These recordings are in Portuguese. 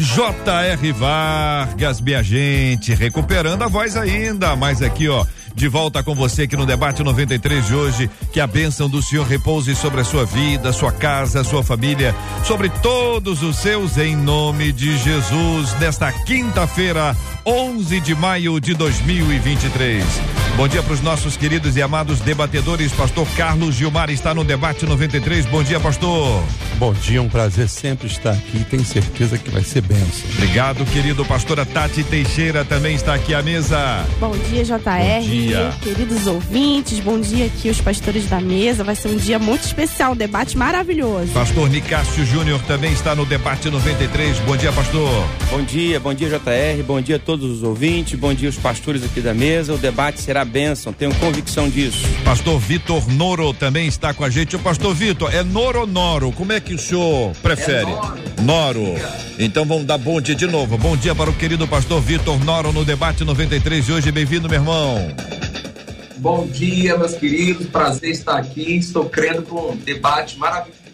J.R. Vargas, minha gente, recuperando a voz ainda, mas aqui, ó, de volta com você aqui no debate 93 de hoje. Que a bênção do Senhor repouse sobre a sua vida, sua casa, sua família, sobre todos os seus, em nome de Jesus, nesta quinta-feira, 11 de maio de 2023. Bom dia para os nossos queridos e amados debatedores. Pastor Carlos Gilmar está no debate 93. Bom dia, pastor. Bom dia, um prazer sempre estar aqui. Tenho certeza que vai ser benção. Obrigado, querido. Pastora Tati Teixeira também está aqui à mesa. Bom dia, JR. Bom dia. Queridos ouvintes, bom dia aqui os pastores da mesa. Vai ser um dia muito especial, um debate maravilhoso. Pastor Nicásio Júnior também está no debate 93. Bom dia, pastor. Bom dia, bom dia, JR. Bom dia a todos os ouvintes. Bom dia, os pastores aqui da mesa. O debate será bênção, tenho convicção disso. Pastor Vitor Noro também está com a gente. O pastor Vitor, é Noro ou Noro? Como é que o senhor prefere? É Noro. Noro. Então vamos dar bom dia de novo. Bom dia para o querido pastor Vitor Noro no debate 93 de hoje. Bem-vindo, meu irmão. Bom dia, meus queridos. Prazer estar aqui. Estou crendo com um debate maravilhoso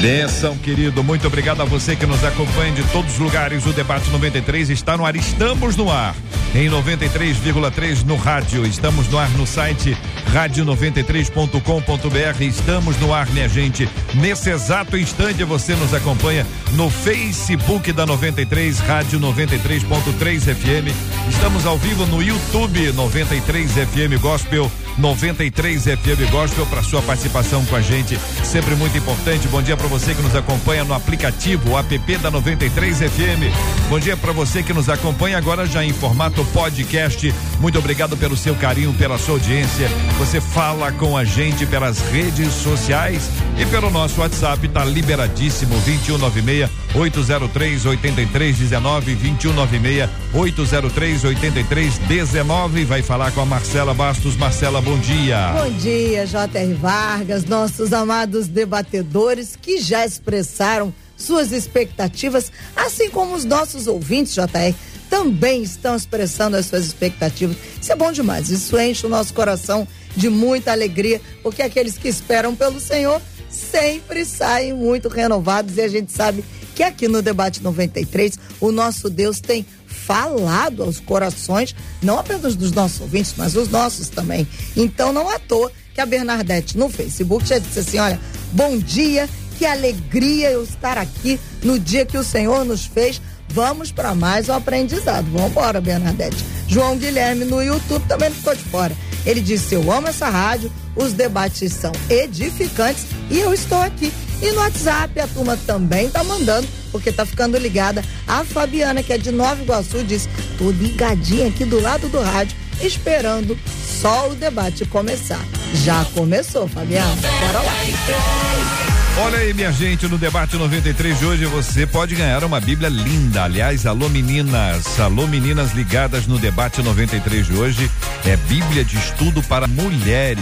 Benção, querido. Muito obrigado a você que nos acompanha de todos os lugares. O Debate 93 está no ar. Estamos no ar. Em 93,3 no rádio. Estamos no ar no site rádio93.com.br. Estamos no ar, minha gente. Nesse exato instante você nos acompanha no Facebook da 93, Rádio 93.3 FM. Estamos ao vivo no YouTube 93 FM Gospel, 93 FM Gospel para sua participação com a gente. Sempre muito importante. Bom dia para você que nos acompanha no aplicativo, app da 93 FM. Bom dia para você que nos acompanha agora já em formato podcast. Muito obrigado pelo seu carinho, pela sua audiência. Você fala com a gente pelas redes sociais e pelo nosso WhatsApp, tá liberadíssimo 2196 803 8319 2196 803 8319. Vai falar com a Marcela Bastos. Marcela, bom dia. Bom dia, J.R. Vargas, nossos amados debatedores que já expressaram suas expectativas, assim como os nossos ouvintes, JR, também estão expressando as suas expectativas. Isso é bom demais, isso enche o nosso coração de muita alegria, porque aqueles que esperam pelo Senhor sempre saem muito renovados e a gente sabe que aqui no Debate 93 o nosso Deus tem falado aos corações, não apenas dos nossos ouvintes, mas os nossos também. Então não à toa que a Bernadette no Facebook já disse assim: olha, bom dia, que alegria eu estar aqui no dia que o Senhor nos fez. Vamos para mais um aprendizado. Vamos embora, Bernadette. João Guilherme no YouTube também ficou de fora. Ele disse: Eu amo essa rádio, os debates são edificantes e eu estou aqui. E no WhatsApp a turma também tá mandando, porque tá ficando ligada. A Fabiana, que é de Nova Iguaçu, disse: Tô ligadinha aqui do lado do rádio, esperando só o debate começar. Já começou, Fabiana. Bora lá. Olha aí, minha gente, no debate 93 de hoje você pode ganhar uma Bíblia linda. Aliás, alô meninas, alô meninas ligadas no debate 93 de hoje. É Bíblia de estudo para mulheres.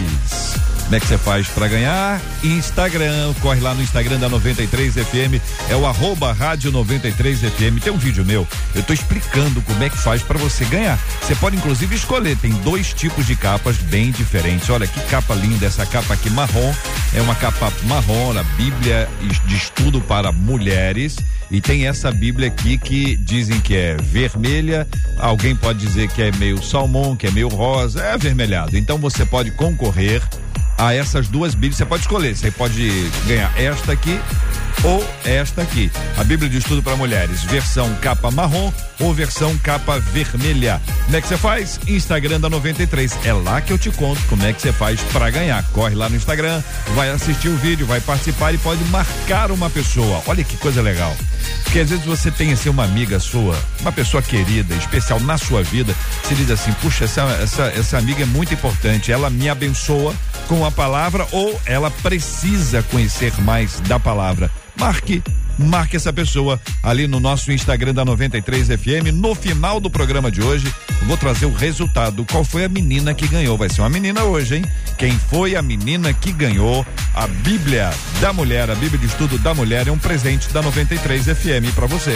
Como é que você faz para ganhar? Instagram, corre lá no Instagram da 93 FM, é o arroba rádio 93 FM. Tem um vídeo meu, eu tô explicando como é que faz para você ganhar. Você pode inclusive escolher, tem dois tipos de capas bem diferentes. Olha que capa linda, essa capa aqui marrom, é uma capa marrom, a Bíblia de estudo para mulheres. E tem essa Bíblia aqui que dizem que é vermelha, alguém pode dizer que é meio salmão, que é meio rosa, é avermelhado. Então você pode concorrer a essas duas Bíblias. Você pode escolher, você pode ganhar esta aqui ou esta aqui. A Bíblia de Estudo para Mulheres, versão capa marrom ou versão capa vermelha. Como é que você faz? Instagram da 93. É lá que eu te conto como é que você faz para ganhar. Corre lá no Instagram, vai assistir o vídeo, vai participar e pode marcar uma pessoa. Olha que coisa legal. Porque às vezes você tem assim uma amiga sua, uma pessoa querida, especial na sua vida, você diz assim, puxa, essa, essa, essa amiga é muito importante, ela me abençoa com a palavra ou ela precisa conhecer mais da palavra. Marque marque essa pessoa ali no nosso Instagram da 93 FM. No final do programa de hoje, vou trazer o resultado. Qual foi a menina que ganhou? Vai ser uma menina hoje, hein? Quem foi a menina que ganhou a Bíblia da Mulher, a Bíblia de Estudo da Mulher? É um presente da 93 FM para você.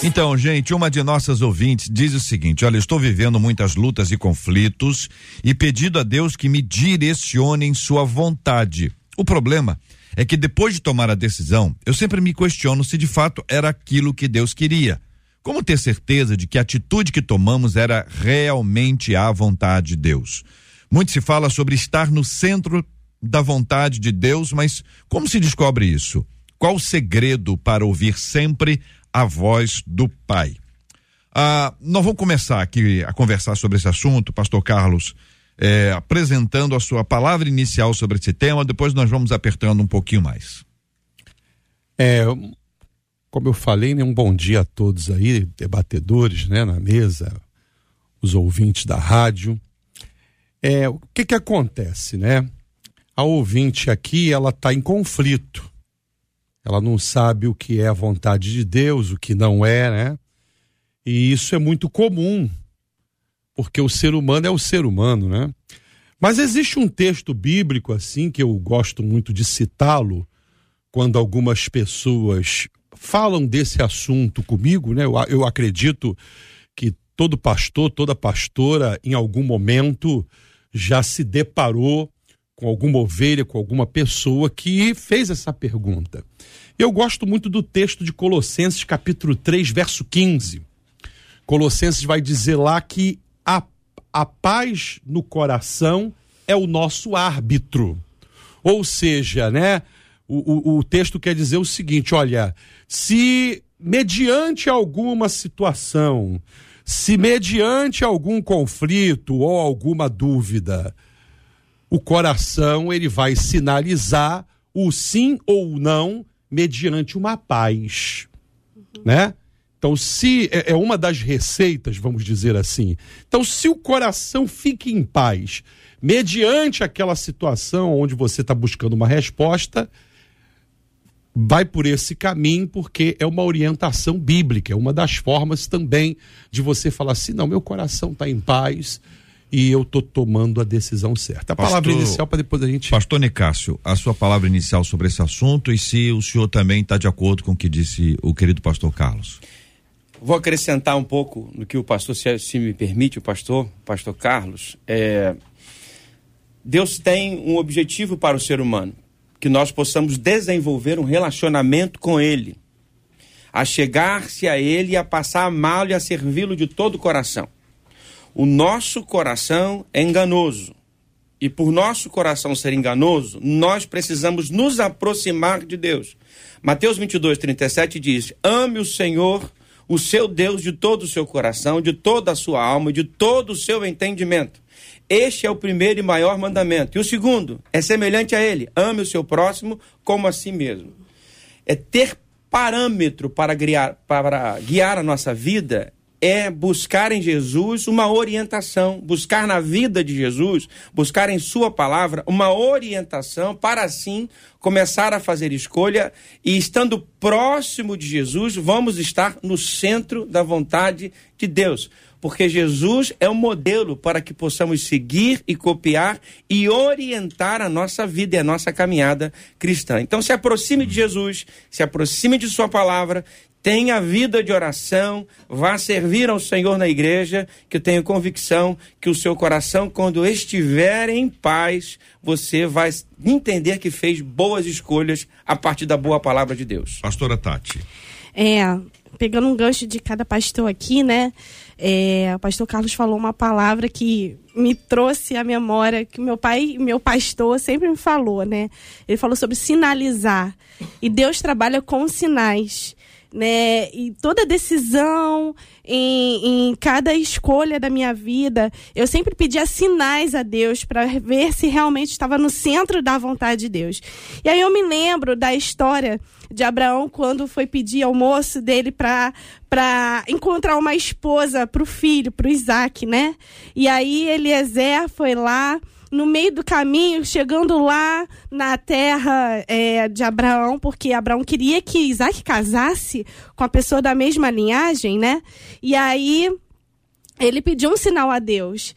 Então, gente, uma de nossas ouvintes diz o seguinte: olha, estou vivendo muitas lutas e conflitos e pedido a Deus que me direcione em sua vontade. O problema é que depois de tomar a decisão, eu sempre me questiono se de fato era aquilo que Deus queria. Como ter certeza de que a atitude que tomamos era realmente a vontade de Deus? Muito se fala sobre estar no centro da vontade de Deus, mas como se descobre isso? Qual o segredo para ouvir sempre a voz do Pai. Ah, nós vamos começar aqui a conversar sobre esse assunto, Pastor Carlos, eh, apresentando a sua palavra inicial sobre esse tema, depois nós vamos apertando um pouquinho mais. É, como eu falei, né, um bom dia a todos aí, debatedores, né, na mesa, os ouvintes da rádio. É, o que que acontece, né? A ouvinte aqui, ela está em conflito ela não sabe o que é a vontade de Deus, o que não é, né? E isso é muito comum, porque o ser humano é o ser humano, né? Mas existe um texto bíblico assim que eu gosto muito de citá-lo quando algumas pessoas falam desse assunto comigo, né? Eu, eu acredito que todo pastor, toda pastora, em algum momento já se deparou com alguma ovelha, com alguma pessoa que fez essa pergunta. Eu gosto muito do texto de Colossenses, capítulo 3, verso 15. Colossenses vai dizer lá que a, a paz no coração é o nosso árbitro. Ou seja, né? O, o, o texto quer dizer o seguinte: olha, se mediante alguma situação, se mediante algum conflito ou alguma dúvida, o coração ele vai sinalizar o sim ou não mediante uma paz, né? Então, se é, é uma das receitas, vamos dizer assim. Então, se o coração fica em paz, mediante aquela situação onde você está buscando uma resposta, vai por esse caminho, porque é uma orientação bíblica, é uma das formas também de você falar assim: não, meu coração está em paz, e eu estou tomando a decisão certa. A Pastor, palavra inicial para depois a gente. Pastor Nicásio, a sua palavra inicial sobre esse assunto e se o senhor também está de acordo com o que disse o querido pastor Carlos. Vou acrescentar um pouco no que o pastor, se, se me permite, o pastor, pastor Carlos. É, Deus tem um objetivo para o ser humano, que nós possamos desenvolver um relacionamento com Ele, a chegar-se a Ele, a passar a amá-lo e a servi-lo de todo o coração. O nosso coração é enganoso. E por nosso coração ser enganoso, nós precisamos nos aproximar de Deus. Mateus 22, 37 diz: Ame o Senhor, o seu Deus, de todo o seu coração, de toda a sua alma, de todo o seu entendimento. Este é o primeiro e maior mandamento. E o segundo é semelhante a ele: ame o seu próximo como a si mesmo. É ter parâmetro para guiar, para guiar a nossa vida é buscar em Jesus uma orientação, buscar na vida de Jesus, buscar em Sua palavra uma orientação para assim começar a fazer escolha e estando próximo de Jesus, vamos estar no centro da vontade de Deus. Porque Jesus é o um modelo para que possamos seguir e copiar e orientar a nossa vida e a nossa caminhada cristã. Então, se aproxime de Jesus, se aproxime de Sua palavra, tenha vida de oração, vá servir ao Senhor na igreja, que eu tenho convicção que o seu coração, quando estiver em paz, você vai entender que fez boas escolhas a partir da boa palavra de Deus. Pastora Tati. É, pegando um gancho de cada pastor aqui, né? É, o pastor Carlos falou uma palavra que me trouxe à memória que meu pai, meu pastor sempre me falou, né? Ele falou sobre sinalizar. E Deus trabalha com sinais né? E toda decisão, em, em cada escolha da minha vida, eu sempre pedia sinais a Deus para ver se realmente estava no centro da vontade de Deus. E aí eu me lembro da história de Abraão quando foi pedir ao moço dele para para encontrar uma esposa para o filho, para o Isaac, né? E aí Eliezer foi lá no meio do caminho, chegando lá na terra é, de Abraão, porque Abraão queria que Isaac casasse com a pessoa da mesma linhagem, né? E aí ele pediu um sinal a Deus.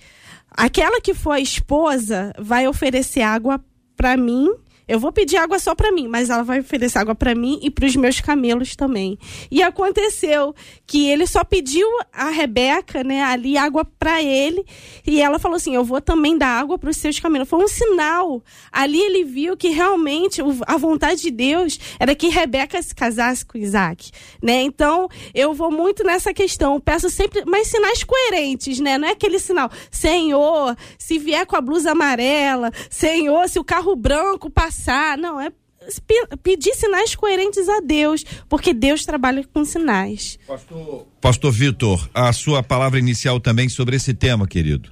Aquela que for a esposa vai oferecer água para mim eu vou pedir água só para mim, mas ela vai oferecer água para mim e para os meus camelos também. E aconteceu que ele só pediu a Rebeca, né, ali água para ele, e ela falou assim: "Eu vou também dar água para os seus camelos". Foi um sinal. Ali ele viu que realmente a vontade de Deus era que Rebeca se casasse com Isaac, né? Então, eu vou muito nessa questão. Peço sempre mais sinais coerentes, né? Não é aquele sinal: "Senhor, se vier com a blusa amarela, Senhor, se o carro branco passar passar. Não, é pedir sinais coerentes a Deus, porque Deus trabalha com sinais. Pastor, Pastor Vitor, a sua palavra inicial também sobre esse tema, querido.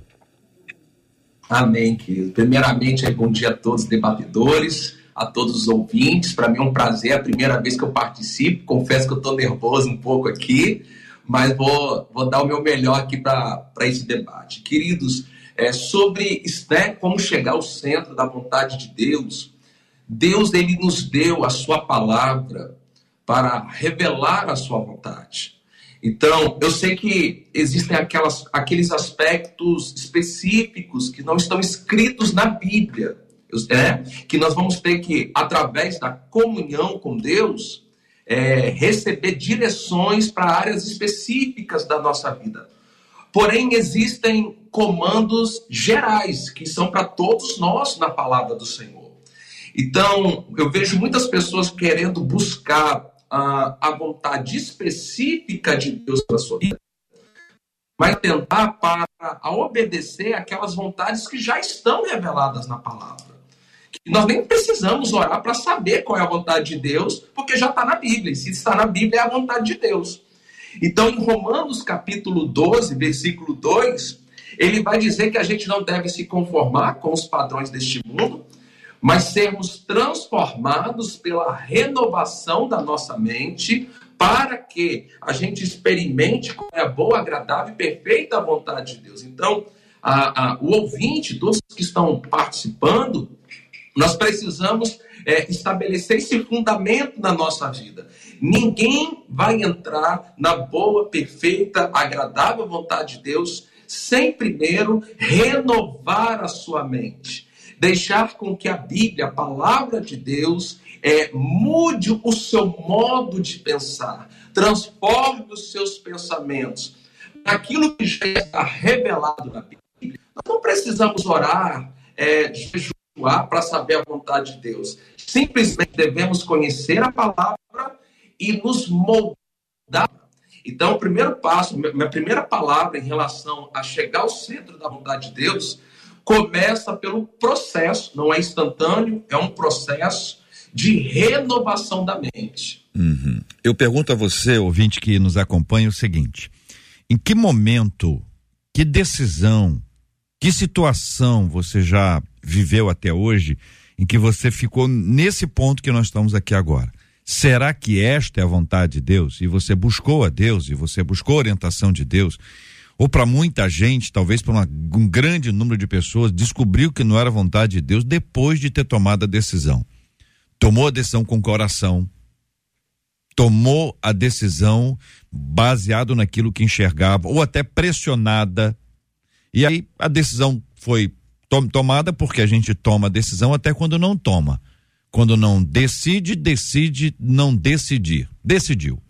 Amém, querido. Primeiramente, bom dia a todos os debatedores, a todos os ouvintes. Para mim é um prazer, é a primeira vez que eu participo. Confesso que eu estou nervoso um pouco aqui, mas vou, vou dar o meu melhor aqui para esse debate. Queridos, é, sobre né, como chegar ao centro da vontade de Deus, Deus ele nos deu a sua palavra para revelar a sua vontade. Então, eu sei que existem aquelas, aqueles aspectos específicos que não estão escritos na Bíblia, é, que nós vamos ter que, através da comunhão com Deus, é, receber direções para áreas específicas da nossa vida. Porém, existem comandos gerais que são para todos nós na palavra do Senhor. Então, eu vejo muitas pessoas querendo buscar a, a vontade específica de Deus para sua vida, mas tentar para a obedecer aquelas vontades que já estão reveladas na palavra. Que nós nem precisamos orar para saber qual é a vontade de Deus, porque já está na Bíblia. E se está na Bíblia, é a vontade de Deus. Então, em Romanos capítulo 12, versículo 2, ele vai dizer que a gente não deve se conformar com os padrões deste mundo, mas sermos transformados pela renovação da nossa mente, para que a gente experimente qual é a boa, agradável e perfeita vontade de Deus. Então, a, a, o ouvinte, todos que estão participando, nós precisamos é, estabelecer esse fundamento na nossa vida. Ninguém vai entrar na boa, perfeita, agradável vontade de Deus sem primeiro renovar a sua mente deixar com que a Bíblia, a palavra de Deus, é, mude o seu modo de pensar, transforme os seus pensamentos naquilo que já está revelado na Bíblia. Nós não precisamos orar, é, jejuar para saber a vontade de Deus. Simplesmente devemos conhecer a palavra e nos moldar. Então, o primeiro passo, minha primeira palavra em relação a chegar ao centro da vontade de Deus começa pelo processo, não é instantâneo, é um processo de renovação da mente. Uhum. Eu pergunto a você, ouvinte que nos acompanha, o seguinte: em que momento, que decisão, que situação você já viveu até hoje em que você ficou nesse ponto que nós estamos aqui agora? Será que esta é a vontade de Deus? E você buscou a Deus, e você buscou a orientação de Deus, ou para muita gente, talvez para um grande número de pessoas, descobriu que não era vontade de Deus depois de ter tomado a decisão. Tomou a decisão com o coração, tomou a decisão baseado naquilo que enxergava, ou até pressionada. E aí a decisão foi tom, tomada porque a gente toma a decisão até quando não toma. Quando não decide, decide não decidir. Decidiu.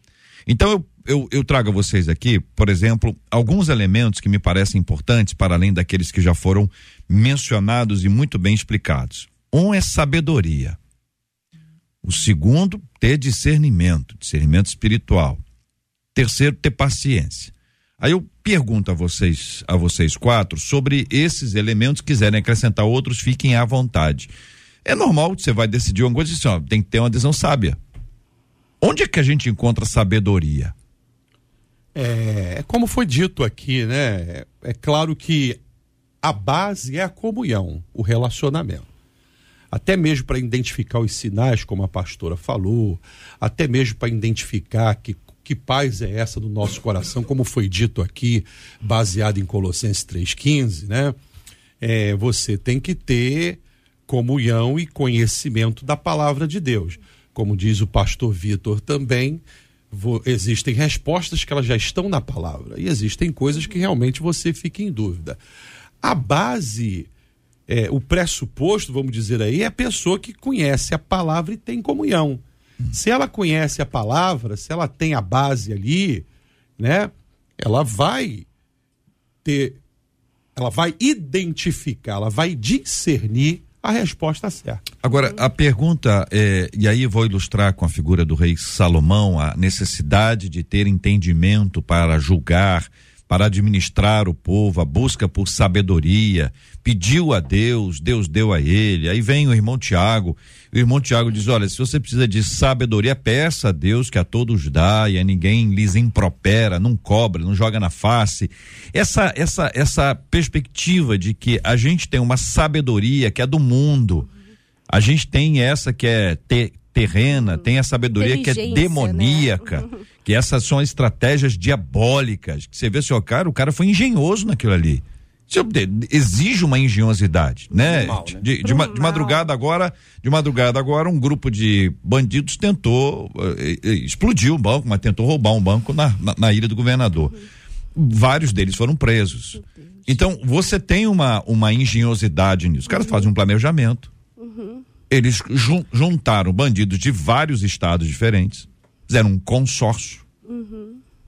Então eu eu, eu trago a vocês aqui, por exemplo, alguns elementos que me parecem importantes, para além daqueles que já foram mencionados e muito bem explicados. Um é sabedoria. O segundo, ter discernimento, discernimento espiritual. Terceiro, ter paciência. Aí eu pergunto a vocês, a vocês quatro, sobre esses elementos, quiserem acrescentar outros, fiquem à vontade. É normal você vai decidir uma coisa assim, ó, tem que ter uma decisão sábia. Onde é que a gente encontra sabedoria? É, é, como foi dito aqui, né? É claro que a base é a comunhão, o relacionamento. Até mesmo para identificar os sinais, como a pastora falou, até mesmo para identificar que, que paz é essa do nosso coração, como foi dito aqui, baseado em Colossenses 3,15, né? é, você tem que ter comunhão e conhecimento da palavra de Deus. Como diz o pastor Vitor também, existem respostas que elas já estão na palavra e existem coisas que realmente você fica em dúvida. A base, é, o pressuposto, vamos dizer aí, é a pessoa que conhece a palavra e tem comunhão. Se ela conhece a palavra, se ela tem a base ali, né, ela vai ter, ela vai identificar, ela vai discernir a resposta certa. Agora, a pergunta é, e aí vou ilustrar com a figura do rei Salomão, a necessidade de ter entendimento para julgar, para administrar o povo, a busca por sabedoria, pediu a Deus, Deus deu a ele. Aí vem o irmão Tiago, o irmão Tiago diz: Olha, se você precisa de sabedoria, peça a Deus que a todos dá e a ninguém lhes impropera, não cobra, não joga na face. Essa, essa, essa perspectiva de que a gente tem uma sabedoria que é do mundo, a gente tem essa que é te- terrena, tem a sabedoria que é Inteligência, demoníaca, que essas são estratégias diabólicas. Que você vê assim, ó, cara, o cara foi engenhoso naquilo ali. Exige uma engenhosidade, né? Mal, né? De, de, ma- de madrugada agora, de madrugada agora, um grupo de bandidos tentou, eh, eh, explodiu o banco, mas tentou roubar um banco na, na, na ilha do governador. Vários deles foram presos. Então, você tem uma, uma engenhosidade nisso. Os caras fazem um planejamento. Eles jun- juntaram bandidos de vários estados diferentes, fizeram um consórcio.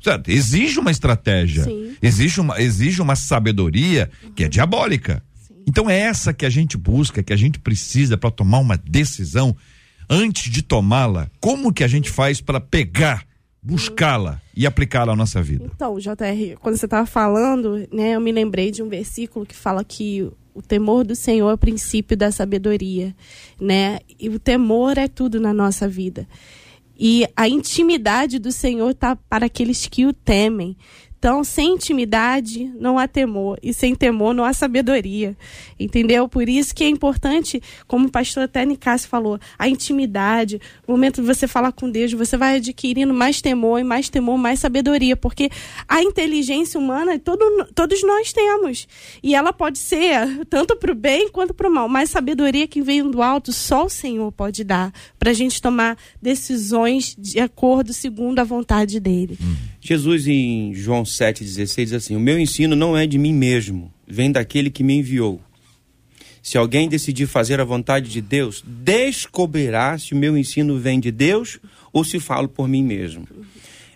Certo? Exige uma estratégia, Sim. exige uma, exige uma sabedoria que é diabólica. Então é essa que a gente busca, que a gente precisa para tomar uma decisão. Antes de tomá-la, como que a gente faz para pegar, buscá-la e aplicá-la à nossa vida? Então, JR, quando você estava falando, né, eu me lembrei de um versículo que fala que o temor do Senhor é o princípio da sabedoria, né? E o temor é tudo na nossa vida. E a intimidade do Senhor tá para aqueles que o temem. Então, sem intimidade não há temor, e sem temor não há sabedoria, entendeu? Por isso que é importante, como o pastor até falou, a intimidade, o momento de você falar com Deus, você vai adquirindo mais temor, e mais temor, mais sabedoria, porque a inteligência humana todo, todos nós temos, e ela pode ser tanto para o bem quanto para o mal, mas sabedoria que vem do alto só o Senhor pode dar, para a gente tomar decisões de acordo segundo a vontade dele. Jesus em João 7,16 diz assim: O meu ensino não é de mim mesmo, vem daquele que me enviou. Se alguém decidir fazer a vontade de Deus, descobrirá se o meu ensino vem de Deus ou se falo por mim mesmo.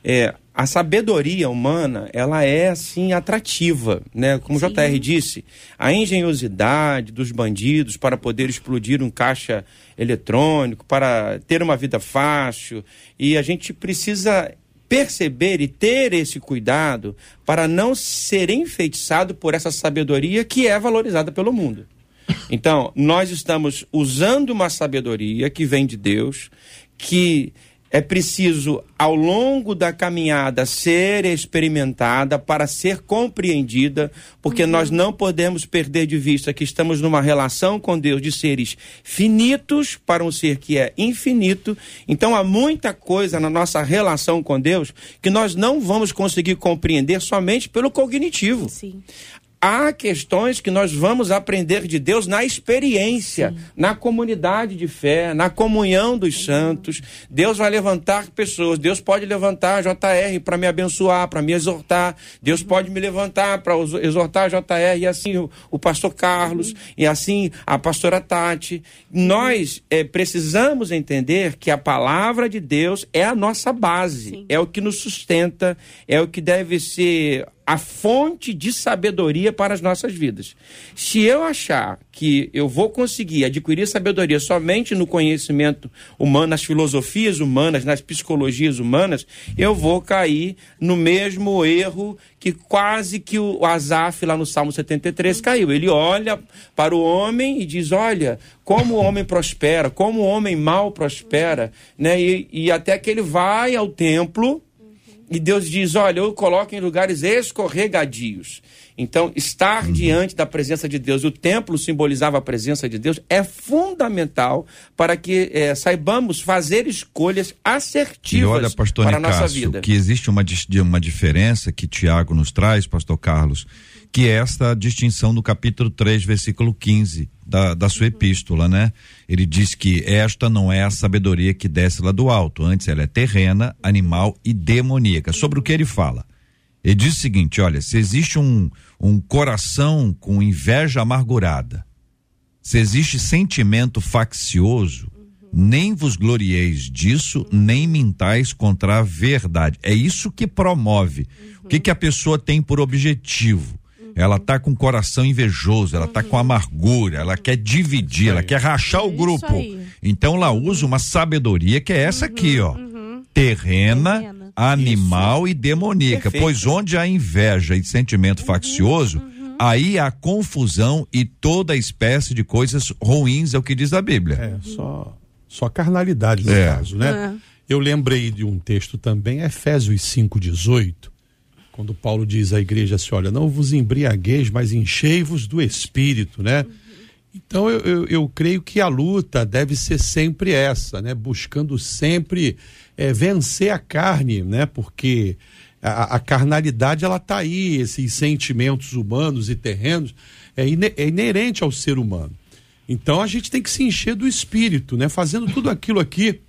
É, a sabedoria humana, ela é assim atrativa, né? Como o JR disse, a engenhosidade dos bandidos para poder explodir um caixa eletrônico, para ter uma vida fácil, e a gente precisa perceber e ter esse cuidado para não ser enfeitiçado por essa sabedoria que é valorizada pelo mundo. Então, nós estamos usando uma sabedoria que vem de Deus, que é preciso, ao longo da caminhada, ser experimentada para ser compreendida, porque nós não podemos perder de vista que estamos numa relação com Deus de seres finitos para um ser que é infinito. Então, há muita coisa na nossa relação com Deus que nós não vamos conseguir compreender somente pelo cognitivo Sim. Há questões que nós vamos aprender de Deus na experiência, na comunidade de fé, na comunhão dos santos. Deus vai levantar pessoas. Deus pode levantar JR para me abençoar, para me exortar. Deus pode me levantar para exortar JR e assim o, o pastor Carlos e assim a pastora Tati. Nós eh, precisamos entender que a palavra de Deus é a nossa base, Sim. é o que nos sustenta, é o que deve ser a fonte de sabedoria para as nossas vidas. Se eu achar que eu vou conseguir adquirir sabedoria somente no conhecimento humano, nas filosofias humanas, nas psicologias humanas, eu vou cair no mesmo erro que quase que o Asaf lá no Salmo 73 caiu. Ele olha para o homem e diz: Olha, como o homem prospera, como o homem mal prospera, né? E, e até que ele vai ao templo e Deus diz: Olha, eu coloco em lugares escorregadios. Então, estar uhum. diante da presença de Deus, o templo simbolizava a presença de Deus, é fundamental para que é, saibamos fazer escolhas assertivas olha, pastor para a nossa vida. Que existe uma, uma diferença que Tiago nos traz, pastor Carlos, que é esta distinção do capítulo 3, versículo 15 da, da sua epístola, né? Ele diz que esta não é a sabedoria que desce lá do alto, antes ela é terrena, animal e demoníaca. Sobre o que ele fala? Ele diz o seguinte: olha, se existe um, um coração com inveja amargurada, se existe sentimento faccioso, nem vos glorieis disso, nem mintais contra a verdade. É isso que promove. O que, que a pessoa tem por objetivo? Ela tá com o coração invejoso, ela tá com amargura, ela quer dividir, ela quer rachar o grupo. Então ela usa uma sabedoria que é essa aqui, ó. Terrena, Terrena animal Isso. e demoníaca. Perfeito. Pois onde há inveja e sentimento uhum, faccioso, uhum. aí há confusão e toda espécie de coisas ruins, é o que diz a Bíblia. É, só, só carnalidade no é. caso, né? É. Eu lembrei de um texto também, Efésios 5,18, quando Paulo diz à igreja assim: olha, não vos embriagueis, mas enchei-vos do espírito, né? Então eu, eu, eu, creio que a luta deve ser sempre essa, né? Buscando sempre é, vencer a carne, né? Porque a, a carnalidade ela está aí, esses sentimentos humanos e terrenos é, é inerente ao ser humano. Então a gente tem que se encher do espírito, né? Fazendo tudo aquilo aqui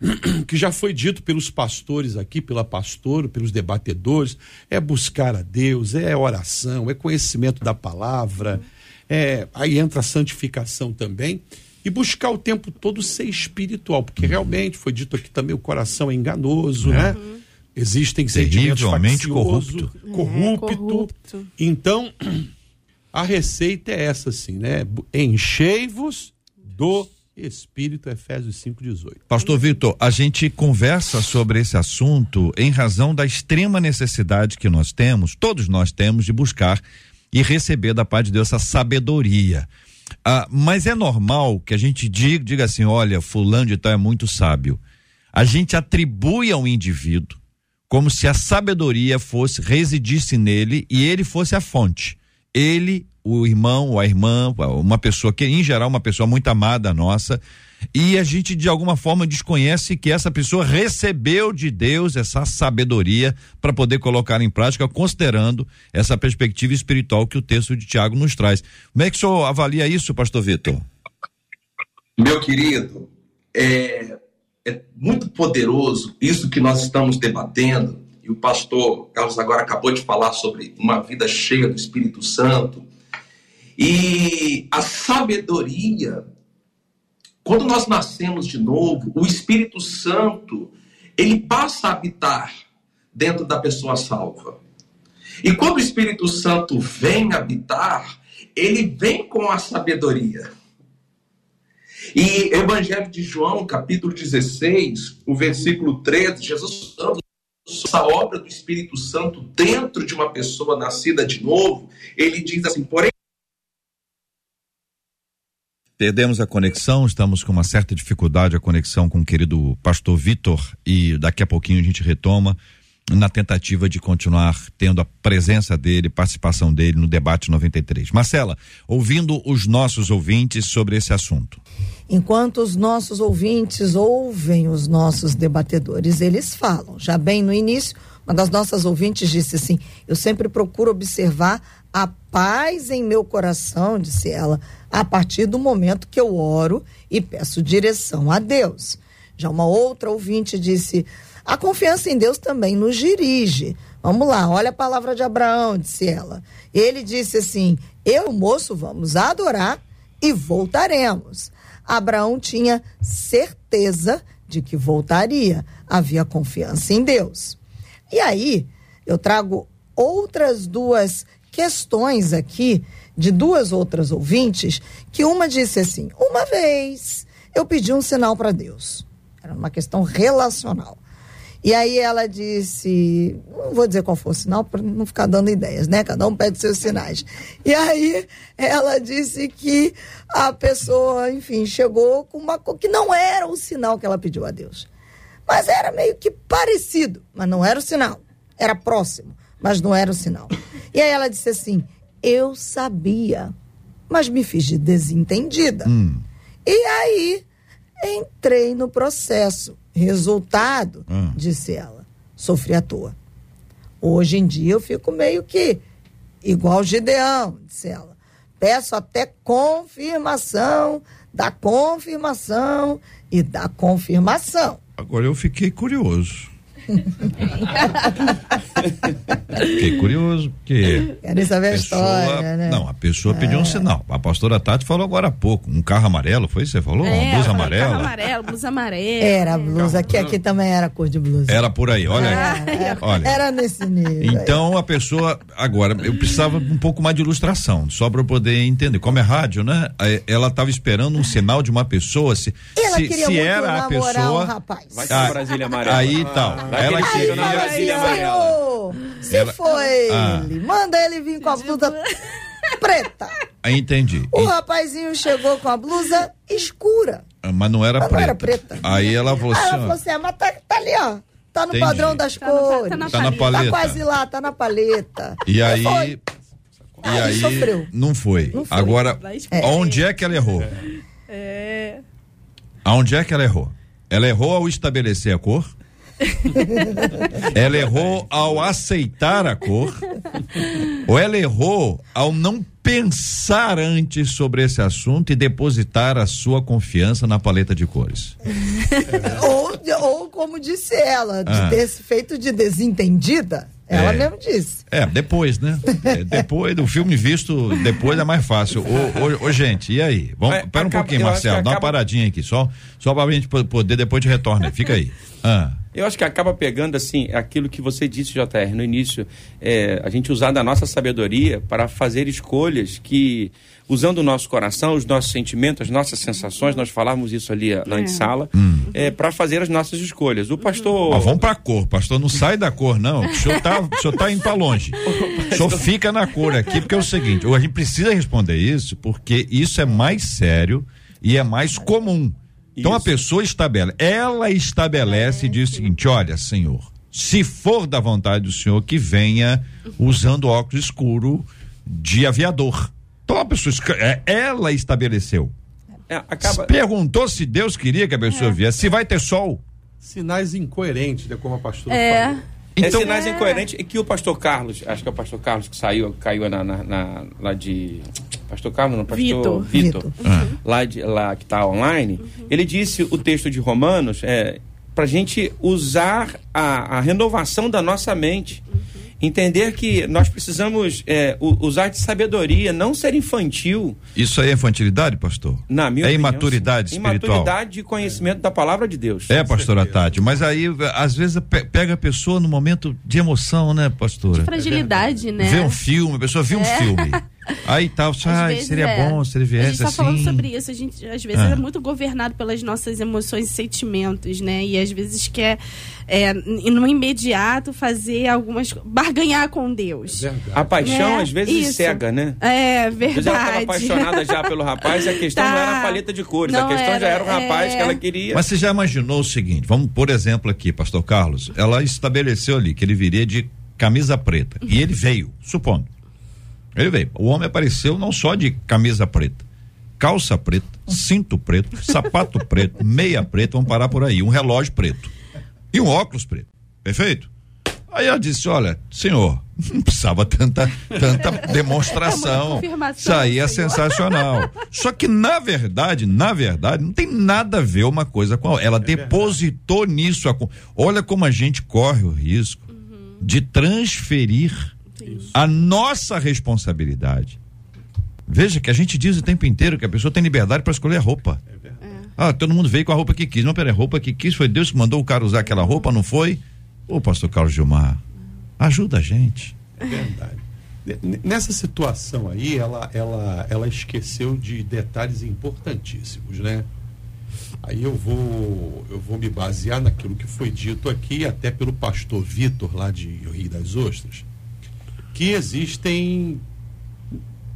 que já foi dito pelos pastores aqui, pela pastora, pelos debatedores, é buscar a Deus, é oração, é conhecimento da palavra, é, aí entra a santificação também, e buscar o tempo todo ser espiritual, porque realmente foi dito aqui também o coração é enganoso, né? Uhum. Existem sentimentos corrupto. Corrupto. É, corrupto. Então, a receita é essa assim, né? Enchei-vos do Espírito, Efésios 5,18. Pastor Vitor, a gente conversa sobre esse assunto em razão da extrema necessidade que nós temos, todos nós temos, de buscar e receber da parte de Deus essa sabedoria. Ah, mas é normal que a gente diga, diga assim: olha, fulano de tal é muito sábio. A gente atribui ao indivíduo como se a sabedoria fosse, residisse nele e ele fosse a fonte. Ele, o irmão a irmã, uma pessoa que, em geral, uma pessoa muito amada nossa, e a gente de alguma forma desconhece que essa pessoa recebeu de Deus essa sabedoria para poder colocar em prática, considerando essa perspectiva espiritual que o texto de Tiago nos traz. Como é que o senhor avalia isso, pastor Vitor? Meu querido, é, é muito poderoso isso que nós estamos debatendo, e o pastor Carlos agora acabou de falar sobre uma vida cheia do Espírito Santo. E a sabedoria quando nós nascemos de novo, o Espírito Santo, ele passa a habitar dentro da pessoa salva. E quando o Espírito Santo vem habitar, ele vem com a sabedoria. E Evangelho de João, capítulo 16, o versículo 13, Jesus falando essa obra do Espírito Santo dentro de uma pessoa nascida de novo, ele diz assim: porém Perdemos a conexão, estamos com uma certa dificuldade a conexão com o querido pastor Vitor e daqui a pouquinho a gente retoma na tentativa de continuar tendo a presença dele, participação dele no debate 93. Marcela, ouvindo os nossos ouvintes sobre esse assunto. Enquanto os nossos ouvintes ouvem os nossos debatedores, eles falam. Já bem no início, uma das nossas ouvintes disse assim: Eu sempre procuro observar a paz em meu coração, disse ela, a partir do momento que eu oro e peço direção a Deus. Já uma outra ouvinte disse: a confiança em Deus também nos dirige. Vamos lá, olha a palavra de Abraão, disse ela. Ele disse assim: Eu, moço, vamos adorar e voltaremos. Abraão tinha certeza de que voltaria, havia confiança em Deus. E aí, eu trago outras duas questões aqui de duas outras ouvintes, que uma disse assim: Uma vez eu pedi um sinal para Deus. Era uma questão relacional. E aí ela disse, não vou dizer qual foi o sinal para não ficar dando ideias, né? Cada um pede seus sinais. E aí ela disse que a pessoa, enfim, chegou com uma que não era o sinal que ela pediu a Deus. Mas era meio que parecido, mas não era o sinal. Era próximo, mas não era o sinal. E aí ela disse assim: eu sabia, mas me fiz de desentendida. Hum. E aí entrei no processo. Resultado, Hum. disse ela, sofri à toa. Hoje em dia eu fico meio que igual Gideão, disse ela. Peço até confirmação da confirmação e da confirmação. Agora eu fiquei curioso. Fiquei curioso, porque. Querem saber a pessoa- história, né? Não, a pessoa pediu um sinal. A pastora Tati falou agora há pouco. Um carro amarelo, foi? Você falou? Uma blusa carro amarela? amarelo, blusa amarela. Era a blusa, que aqui também era cor de blusa. Era por aí, olha aí. Era, Olha. era nesse nível. aí. Então a pessoa, agora, eu precisava de um pouco mais de ilustração, só para eu poder entender. Como é rádio, né? Ela estava esperando um sinal de uma pessoa, se, Ela se, queria se muito era a pessoa. um rapaz. Vai Ah, ser Brasília Amarela. Aí tal. Ela queria. Amarela. Senhor, se Ela- foi Ah. ele, manda ele vir com a blusa preta. Aí entendi. O rapazinho chegou com a blusa escura. Mas não era Mas não preta. era preta. Aí ela falou Aí assim: ela falou assim: ah, mas tá, tá ali, ó. Tá no Entendi. padrão das Tá no- tá cores. na Tá na paleta. Tá quase lá, tá na paleta. E aí. foi. E Aí aí. sofreu. Não foi. Não foi. Agora, escolher. onde é que ela errou? É. Aonde é que ela errou? Ela errou ao estabelecer a cor? ela errou ao aceitar a cor? Ou ela errou ao não pensar antes sobre esse assunto e depositar a sua confiança na paleta de cores? Ou, ou como disse ela, de Ah. ter se feito de desentendida. Ela É. mesmo disse. É, depois, né? É, depois do filme visto, depois é mais fácil. Ô, ô, ô, gente, e aí? Vamos, Mas pera um acaba- pouquinho, Marcelo, dá uma paradinha aqui, só, só pra gente po- poder, depois de retorno. Fica aí. Ah, Eu acho que acaba pegando assim aquilo que você disse, JR, no início, é, a gente usar da nossa sabedoria para fazer escolhas que, usando o nosso coração, os nossos sentimentos, as nossas sensações, nós falávamos isso ali na É. sala, é, para fazer as nossas escolhas. O pastor. Mas vamos pra cor, pastor. Não sai da cor, não. O senhor tá, o senhor tá indo pra longe. O senhor fica na cor aqui, porque é o seguinte: a gente precisa responder isso, porque isso é mais sério e é mais comum. Então a Isso. pessoa estabelece, ela estabelece e diz o seguinte: olha, senhor, se for da vontade do senhor, que venha usando óculos escuro de aviador. Então a pessoa, é, ela estabeleceu. É, acaba, Perguntou se Deus queria que a pessoa viesse, se vai ter sol. Sinais incoerentes, né, como a pastora É. falou. Então, é sinais incoerentes e que o pastor Carlos, acho que é o pastor Carlos que saiu, caiu na, na- na- lá de. Pastor Carlos, não, pastor Vitor. Vitor, Vitor. Ah. lá, de, lá que está online, ele disse o texto de Romanos é, para a gente usar a, a renovação da nossa mente. Entender que nós precisamos é, usar de sabedoria, não ser infantil, Isso aí é infantilidade, pastor? na minha é opinião. imaturidade sim. espiritual. Imaturidade de conhecimento da palavra de Deus. É, pastora Tati, mas aí às vezes pe- pega a pessoa no momento de emoção, né, pastora? Fragilidade, né? Vê um filme, a pessoa viu um filme. Aí tal, ai, vezes seria é. bom se ele A viesse gente tá assim. falando sobre isso. A gente, às vezes, Ah. é muito governado pelas nossas emoções e sentimentos, né? E às vezes quer, é, no imediato, fazer algumas. barganhar com Deus. Verdade. A paixão É, às vezes isso. cega, né? É vezes ela estava verdade. apaixonada já pelo rapaz e a questão Tá. não era a paleta de cores, a Não questão já era, era o rapaz é. que ela queria. Mas você já imaginou o seguinte, vamos por exemplo aqui, pastor Carlos, ela estabeleceu ali que ele viria de camisa preta, e ele veio, supondo. Ele veio. O homem apareceu não só de camisa preta, calça preta, cinto preto, sapato preto, meia preta, vamos parar por aí, um relógio preto e um óculos preto. Perfeito? Aí ela disse: Olha, senhor, não precisava tanta, tanta demonstração. confirmação, Isso aí é senhor. sensacional. Só que, na verdade, na verdade, não tem nada a ver uma coisa com a outra. Ela depositou nisso. a Olha como a gente corre o risco de transferir a nossa responsabilidade. Veja que a gente diz o tempo inteiro que a pessoa tem liberdade para escolher a roupa. Ah, todo mundo veio com a roupa que quis. Não, peraí, a roupa que quis foi Deus que mandou o cara usar aquela roupa, não foi? Ô, pastor Carlos Gilmar, ajuda a gente. É verdade. Nessa situação aí, ela, ela, ela esqueceu de detalhes importantíssimos, né? Aí eu vou, eu vou me basear naquilo que foi dito aqui, até pelo pastor Vitor, lá de Rio das Ostras, que existem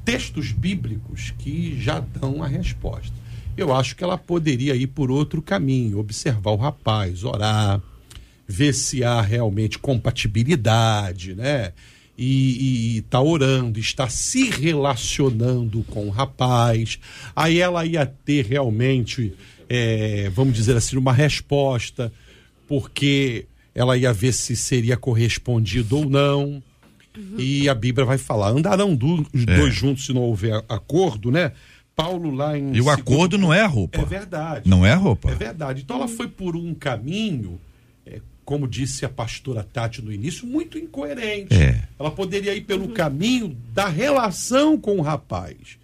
textos bíblicos que já dão a resposta. Eu acho que ela poderia ir por outro caminho, observar o rapaz, orar, ver se há realmente compatibilidade, né? e está orando, está se relacionando com o rapaz, aí ela ia ter realmente, é, vamos dizer assim, uma resposta, porque ela ia ver se seria correspondido ou não. Uhum. E a Bíblia vai falar: andarão do, os é. dois juntos se não houver acordo, né? Paulo lá em. E o acordo não é a roupa. É verdade. Não é a roupa. É verdade. Então ela foi por um caminho, é, como disse a pastora Tati no início, muito incoerente. É. Ela poderia ir pelo caminho da relação com o rapaz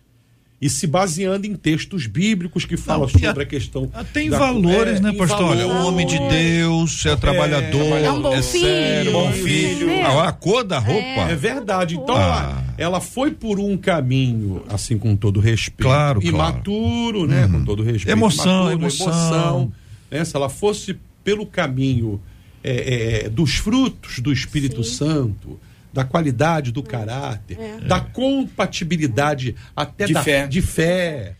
e se baseando em textos bíblicos que falam não, sobre a, a questão. Ah, tem da, valores, é, né, pastor? Olha, o homem de Deus, é, é trabalhador, é, um bom é filho, sério, bom filho. É. A, a cor da roupa. É, verdade. Então ah. ela, ela foi por um caminho, assim, com todo respeito. Claro, imaturo, claro. né? Uhum. Com todo respeito. Emoção, imaturo, emoção. emoção né? Se ela fosse pelo caminho é, dos frutos do Espírito Sim. Santo da qualidade do caráter, é. da compatibilidade até de da, fé. de fé.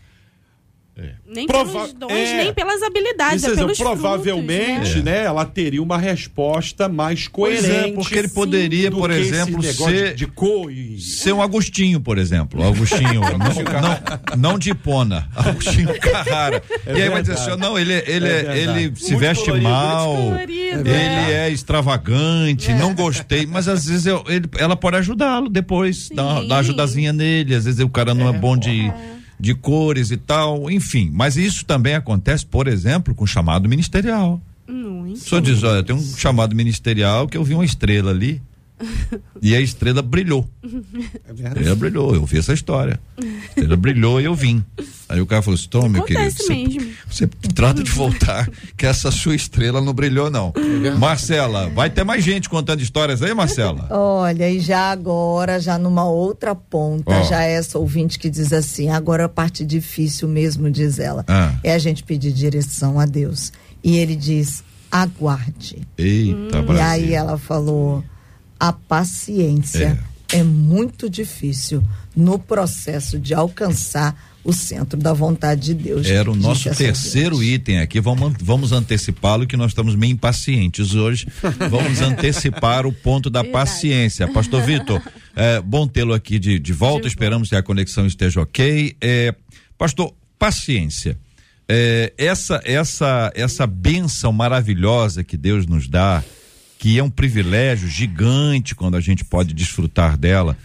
É. Nem Prova pelos dons, é. nem pelas habilidades, é pelos Provavelmente, frutos, né? Ela teria uma resposta mais coerente. É, porque ele poderia, por exemplo, ser de, de cor e... ser um Agostinho, por exemplo. Agostinho, não, não, não de Ipona, Agostinho Carrara. É e aí vai dizer assim, não, ele, ele, é ele se Muito veste colorido, mal, ele é extravagante, não gostei, mas às vezes eu, ele, ela pode ajudá-lo depois, dar, dar uma ajudazinha nele, às vezes o cara não é, bom de de cores e tal, enfim. Mas isso também acontece, por exemplo, com chamado ministerial. O senhor diz, olha, tem um chamado ministerial que eu vi uma estrela ali. E a estrela brilhou. É a estrela brilhou, eu vi essa história. A estrela brilhou e eu vim. Aí o cara falou assim: Toma, meu querido. Você, você, trata de voltar, que essa sua estrela não brilhou, não. É Marcela, vai ter mais gente contando histórias aí, Marcela? Olha, e já agora, já numa outra ponta, oh. já essa ouvinte que diz assim: agora a parte difícil mesmo, diz ela, ah. é a gente pedir direção a Deus. E ele diz: aguarde. Eita, hum. E aí ela falou a paciência é. é muito difícil no processo de alcançar o centro da vontade de Deus. Era o nosso terceiro item aqui. Vamos, vamos antecipá-lo, que nós estamos meio impacientes hoje. Vamos antecipar o ponto da Verdade. paciência. Pastor Vitor, é, bom tê-lo aqui de, de volta. De Esperamos que a conexão esteja ok. É, pastor, paciência. É, essa, essa, essa benção maravilhosa que Deus nos dá, que é um privilégio gigante quando a gente pode desfrutar dela,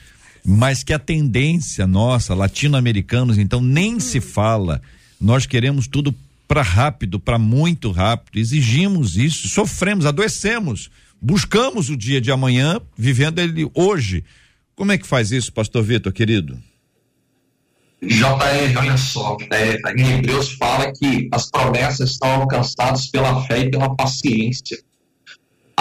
mas que a tendência nossa, latino-americanos, então nem se fala, nós queremos tudo para rápido, para muito rápido, exigimos isso, sofremos, adoecemos, buscamos o dia de amanhã, vivendo ele hoje. Como é que faz isso, pastor Vitor, querido? JR, olha só, é, em Hebreus fala que as promessas estão alcançadas pela fé e pela paciência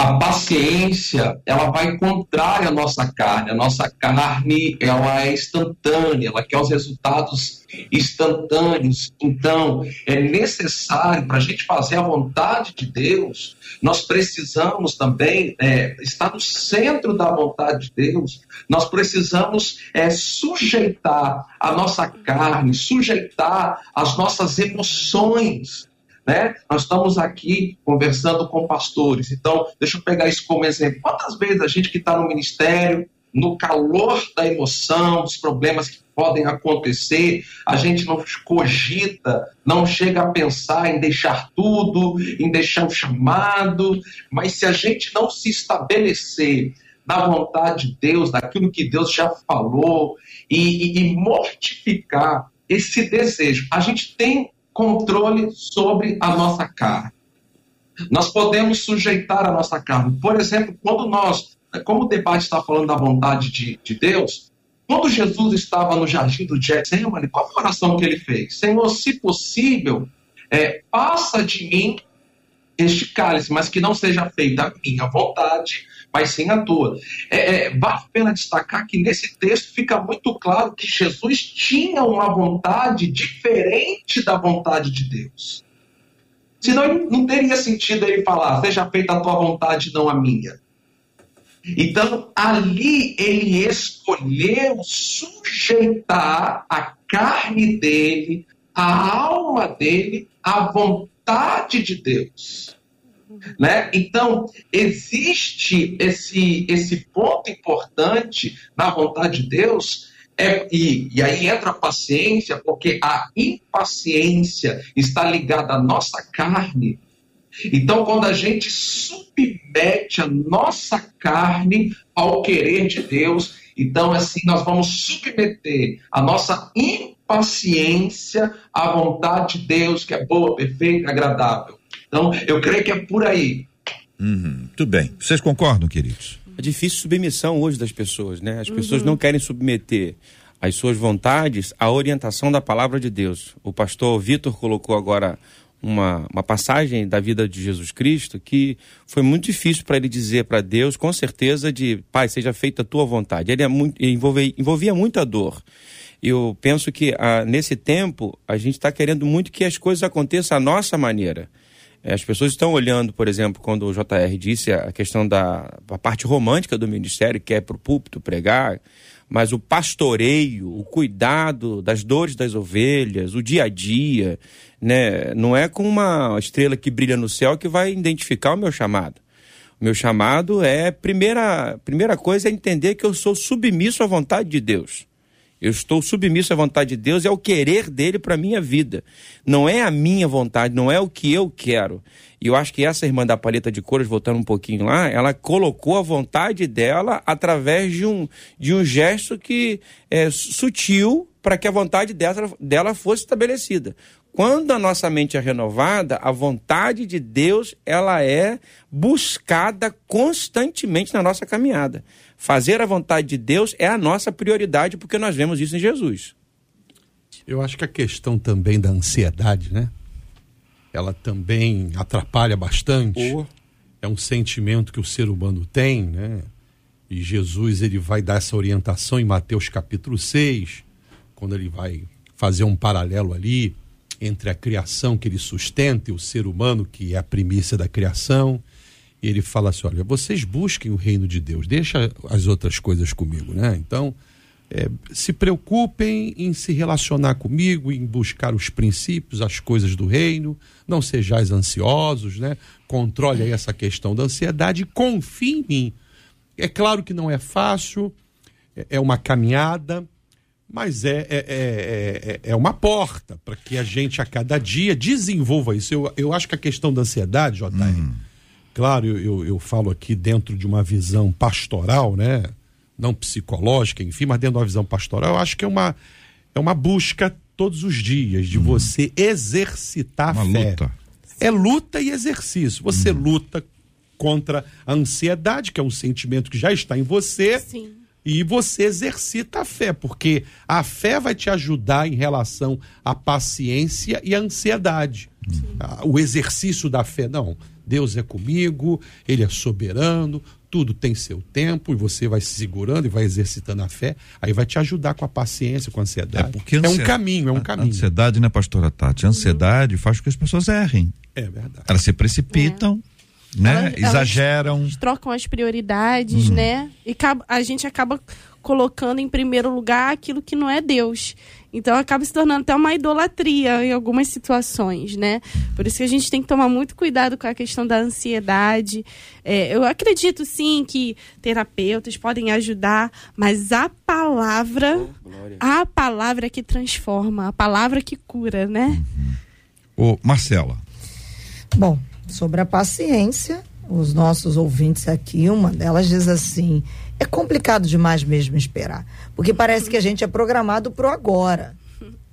a paciência ela vai contrária à nossa carne. A nossa carne ela é instantânea, ela quer os resultados instantâneos. Então é necessário para a gente fazer a vontade de Deus. Nós precisamos também é, estar no centro da vontade de Deus. Nós precisamos é, sujeitar a nossa carne, sujeitar as nossas emoções né? Nós estamos aqui conversando com pastores. Então, deixa eu pegar isso como exemplo. Quantas vezes a gente que está no ministério, no calor da emoção, dos problemas que podem acontecer, a gente não cogita, não chega a pensar em deixar tudo, em deixar o chamado, mas se a gente não se estabelecer na vontade de Deus, daquilo que Deus já falou, e, e, e mortificar esse desejo, a gente tem controle sobre a nossa carne. Nós podemos sujeitar a nossa carne. Por exemplo, quando nós, como o debate está falando da vontade de, de Deus, quando Jesus estava no jardim do Getsemane, qual foi a oração que ele fez? Senhor, se possível, é, passa de mim este cálice, mas que não seja feita a minha vontade, mas sim a tua. É, é, vale a pena destacar que nesse texto fica muito claro que Jesus tinha uma vontade diferente da vontade de Deus. Senão não teria sentido ele falar, seja feita a tua vontade, não a minha. Então, ali ele escolheu sujeitar a carne dele, a alma dele, à vontade de Deus. Né? Então, existe esse, esse ponto importante na vontade de Deus, é, e, e aí entra a paciência, porque a impaciência está ligada à nossa carne. Então, quando a gente submete a nossa carne ao querer de Deus, então assim nós vamos submeter a nossa impaciência à vontade de Deus, que é boa, perfeita, agradável. Então, eu creio que é por aí. Uhum, tudo bem. Vocês concordam, queridos? É difícil submissão hoje das pessoas, né? As pessoas não querem submeter as suas vontades à orientação da palavra de Deus. O pastor Vitor colocou agora uma, uma passagem da vida de Jesus Cristo que foi muito difícil para ele dizer para Deus, com certeza, de Pai, seja feita a tua vontade. Ele é muito, envolvia, envolvia muita dor. Eu penso que ah, nesse tempo a gente está querendo muito que as coisas aconteçam à nossa maneira. É, as pessoas estão olhando, por exemplo, quando o JR disse a questão da a parte romântica do ministério, que é para o púlpito pregar, mas o pastoreio, o cuidado das dores das ovelhas, o dia a dia, né? não é com uma estrela que brilha no céu que vai identificar o meu chamado. O meu chamado é, primeira, primeira coisa, é entender que eu sou submisso à vontade de Deus. Eu estou submisso à vontade de Deus, é o querer dele para a minha vida. Não é a minha vontade, não é o que eu quero. E eu acho que essa irmã da paleta de cores, voltando um pouquinho lá, ela colocou a vontade dela através de um, de um gesto que é sutil para que a vontade dela, dela fosse estabelecida. Quando a nossa mente é renovada, a vontade de Deus ela é buscada constantemente na nossa caminhada. Fazer a vontade de Deus é a nossa prioridade, porque nós vemos isso em Jesus. Eu acho que a questão também da ansiedade, né? Ela também atrapalha bastante. Oh. É um sentimento que o ser humano tem, né? E Jesus ele vai dar essa orientação em Mateus capítulo 6, quando ele vai fazer um paralelo ali entre a criação que ele sustenta e o ser humano que é a primícia da criação e ele fala assim: olha, vocês busquem o reino de Deus, deixa as outras coisas comigo, né? Então, é, se preocupem em se relacionar comigo, em buscar os princípios, as coisas do reino, não sejais ansiosos, né? Controle aí essa questão da ansiedade confie em mim. É claro que não é fácil, é, é uma caminhada, mas é, é, é, é, uma porta para que a gente a cada dia desenvolva isso. Eu, eu acho que a questão da ansiedade, JR, hum Claro, eu, eu, falo aqui dentro de uma visão pastoral, né? Não psicológica, enfim, mas dentro de uma visão pastoral, eu acho que é uma, é uma busca todos os dias de uhum. você exercitar uma a fé. Luta. É luta e exercício. Você uhum. luta contra a ansiedade, que é um sentimento que já está em você. Sim. E você exercita a fé, porque a fé vai te ajudar em relação à paciência e à ansiedade. O exercício da fé, não. Deus é comigo, Ele é soberano, tudo tem seu tempo e você vai se segurando e vai exercitando a fé, aí vai te ajudar com a paciência, com a ansiedade. É, porque ansiedade, é um caminho, é um caminho. A ansiedade, né, pastora Tati? A ansiedade faz com que as pessoas errem. É verdade. Elas se precipitam. É. Né? Elas, Exageram. Elas trocam as prioridades, uhum. né? E a gente acaba colocando em primeiro lugar aquilo que não é Deus. Então acaba se tornando até uma idolatria em algumas situações, né? Por isso que a gente tem que tomar muito cuidado com a questão da ansiedade. É, eu acredito sim que terapeutas podem ajudar, mas a palavra, oh, a palavra que transforma, a palavra que cura, né? Ô, Marcela. Bom, sobre a paciência, os nossos ouvintes aqui, uma delas diz assim: é complicado demais mesmo esperar. Porque parece que a gente é programado pro agora.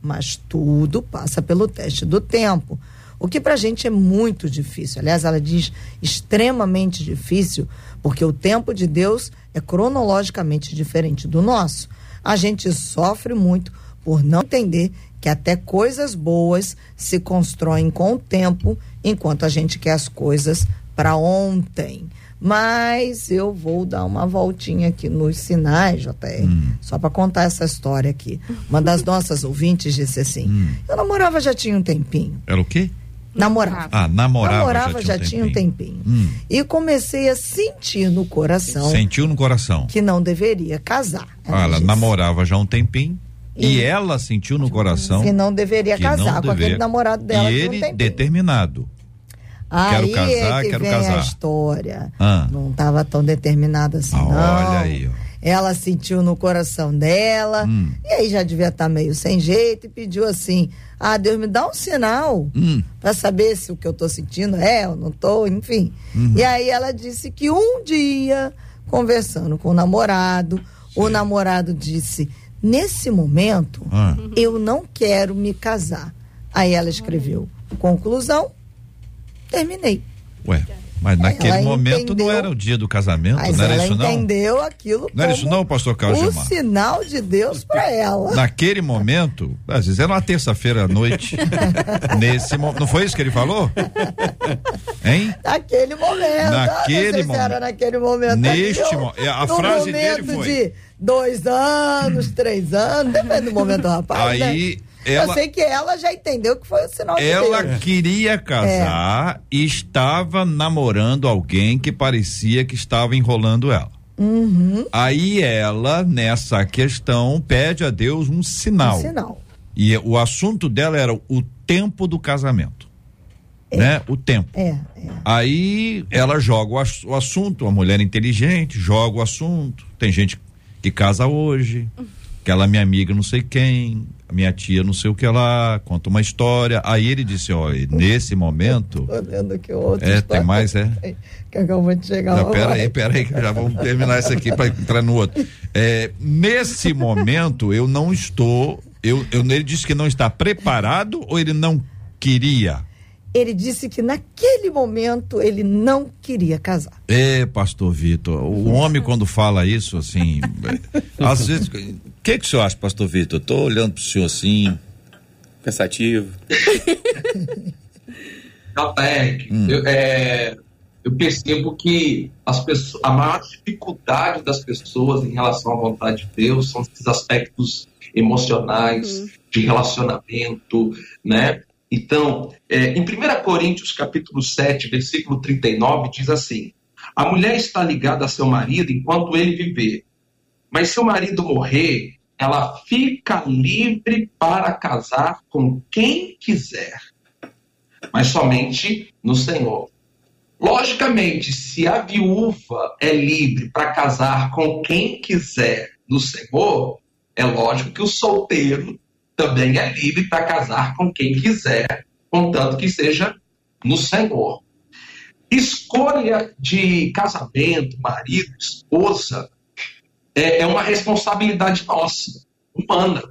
Mas tudo passa pelo teste do tempo. O que para a gente é muito difícil. Aliás, ela diz extremamente difícil, porque o tempo de Deus é cronologicamente diferente do nosso. A gente sofre muito por não entender que até coisas boas se constroem com o tempo, enquanto a gente quer as coisas para ontem. Mas eu vou dar uma voltinha aqui nos sinais, JR, hum. só para contar essa história aqui. Uma das nossas ouvintes disse assim: hum. eu namorava já tinha um tempinho. Era o quê? Namorava. Ah, namorava. Namorava já, tinha, um tempinho. Hum. E comecei a sentir no coração. Sentiu no coração. Que não deveria casar. Ela, ah, ela namorava já um tempinho. E, e, ela sentiu no coração que não deveria casar não com aquele namorado dela. E ele um determinado. Aí quero casar, é que quero vem casar. a história. Ah. Não estava tão determinada assim, Ah, não. olha aí, ó. Ela sentiu no coração dela, Hum. e aí já devia estar meio sem jeito e pediu assim: Ah, Deus me dá um sinal Hum. para saber se o que eu tô sentindo é ou não tô, enfim. Uhum. E aí ela disse que um dia, conversando com o namorado, o namorado disse: Nesse momento, Ah. eu não quero me casar. Aí ela escreveu: Conclusão, terminei. Ué, mas naquele Ela momento não entendeu. era o dia do casamento, não era isso não? entendeu aquilo Não era isso não, pastor Carlos o Gilmar? sinal de Deus para ela. Naquele momento, às vezes era uma terça-feira à noite. nesse mo- Não foi isso que ele falou? Hein? Naquele momento. Naquele não se era momento. naquele momento. Neste ali, mo- ou a frase dele momento foi- de dois anos, três anos, depende do momento do rapaz. Aí né? Ela- Eu sei que ela já entendeu que foi o sinal de Ela Deus. queria casar e estava namorando alguém que parecia que estava enrolando ela. Uhum. Aí ela, nessa questão, pede a Deus um sinal. Um sinal. E o assunto dela era o tempo do casamento. Né? O tempo. É, é. Aí ela joga o, ass- o assunto, uma mulher inteligente, joga o assunto. Tem gente que casa hoje, aquela minha amiga não sei quem, minha tia não sei o que lá, conta uma história. Aí ele disse, olha, nesse momento. Tô vendo que outro. É, tem mais, é? Que acabou de chegar. Não, uma pera aí, pera aí, que já vamos terminar isso aqui para entrar no outro. É, nesse momento, eu não estou. Eu, eu, ele disse que não está preparado ou ele não queria? Ele disse que naquele momento ele não queria casar. É, pastor Vitor, o homem quando fala isso, assim, às vezes, o que que o senhor acha, pastor Vitor? Eu tô olhando pro senhor assim, Pensativo. JR, eu, é, eu percebo que as pessoas, a maior dificuldade das pessoas em relação à vontade de Deus são esses aspectos emocionais, de relacionamento, né? Então, é, em 1 Coríntios capítulo 7, versículo 39, diz assim, a mulher está ligada a seu marido enquanto ele viver, mas se o marido morrer, ela fica livre para casar com quem quiser mas somente no Senhor. Logicamente, se a viúva é livre para casar com quem quiser no Senhor, é lógico que o solteiro também é livre para casar com quem quiser, contanto que seja no Senhor. Escolha de casamento, marido, esposa, é, é uma responsabilidade nossa, humana.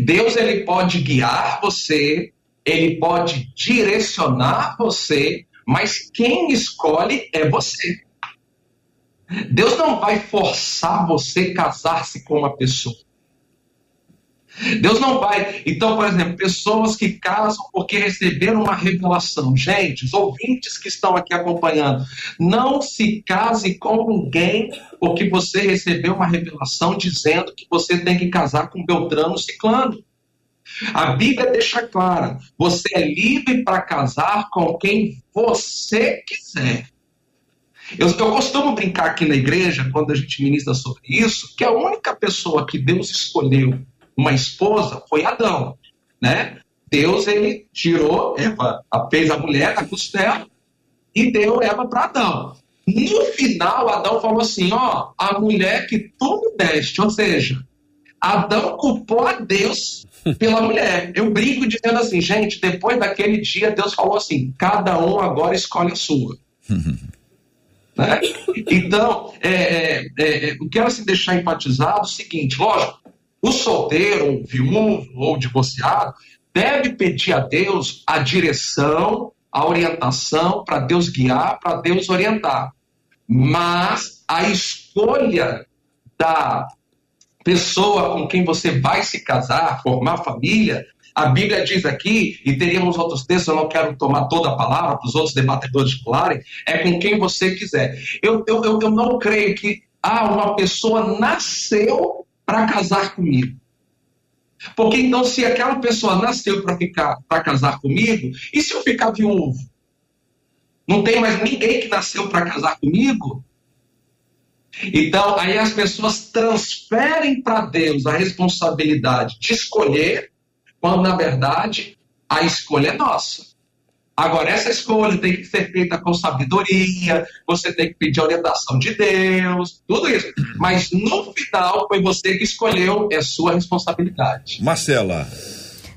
Deus ele pode guiar você, ele pode direcionar você, mas quem escolhe é você. Deus não vai forçar você a casar-se com uma pessoa. Deus não vai. Então, por exemplo, pessoas que casam porque receberam uma revelação. Gente, os ouvintes que estão aqui acompanhando, não se case com ninguém porque você recebeu uma revelação dizendo que você tem que casar com Beltrano Ciclano. A Bíblia deixa clara: você é livre para casar com quem você quiser. Eu, eu, costumo brincar aqui na igreja, quando a gente ministra sobre isso, que a única pessoa que Deus escolheu uma esposa foi Adão, né? Deus ele tirou Eva, fez a mulher da costela e deu Eva para Adão. No final, Adão falou assim: ó, a mulher que tu me deste, ou seja, Adão culpou a Deus pela mulher. Eu brinco dizendo assim, gente, depois daquele dia, Deus falou assim: cada um agora escolhe a sua. né? Então, é, é, é, eu quero assim, deixar enfatizado o seguinte: lógico, o solteiro, ou viúvo, ou divorciado, deve pedir a Deus a direção, a orientação, para Deus guiar, para Deus orientar. Mas a escolha da pessoa com quem você vai se casar, formar família, a Bíblia diz aqui, e teríamos outros textos, eu não quero tomar toda a palavra para os outros debatedores falarem, é com quem você quiser. Eu, eu, eu, eu não creio que ah, uma pessoa nasceu para casar comigo. Porque então, se aquela pessoa nasceu para ficar para casar comigo, e se eu ficar viúvo? Não tem mais ninguém que nasceu para casar comigo? Então, aí as pessoas transferem para Deus a responsabilidade de escolher, quando na verdade a escolha é nossa. Agora, essa escolha tem que ser feita com sabedoria, você tem que pedir orientação de Deus, tudo isso. Mas no final foi você que escolheu, é sua responsabilidade. Marcela.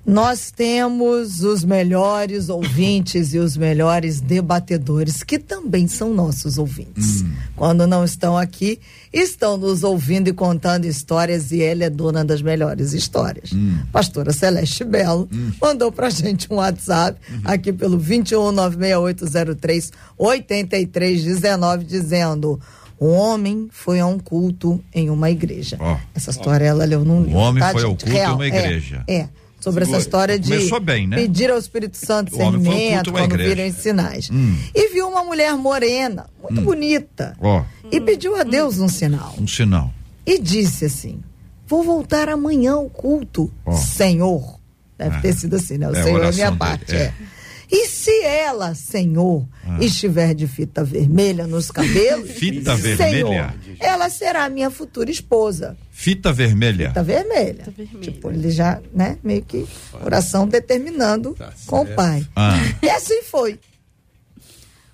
Nós temos os melhores ouvintes e os melhores debatedores, que também são nossos ouvintes. Hum. Quando não estão aqui, estão nos ouvindo e contando histórias, e ele é dona das melhores histórias. Hum. Pastora Celeste Belo hum. mandou pra gente um WhatsApp uhum. aqui pelo 2196803 8319 dizendo. Um homem foi a um culto em uma igreja. Oh, Essa história oh. ela leu num livro. Um homem tá, foi gente? ao culto Real. em uma igreja. É. é sobre essa história de bem, né? pedir ao Espírito Santo discernimento quando virem sinais. Hum. E viu uma mulher morena, muito hum. bonita, oh. e pediu a Deus um sinal. Um sinal. E disse assim: Vou voltar amanhã ao culto, oh. Senhor. Deve ah. ter sido assim, né? O é, Senhor é minha parte. É. é. E se ela, Senhor, ah. estiver de fita vermelha nos cabelos, fita vermelha, ela será minha futura esposa. Fita vermelha. Fita vermelha. Fita vermelha. Tipo, ele já, né, meio que oração determinando tá com o pai. Ah. E assim foi.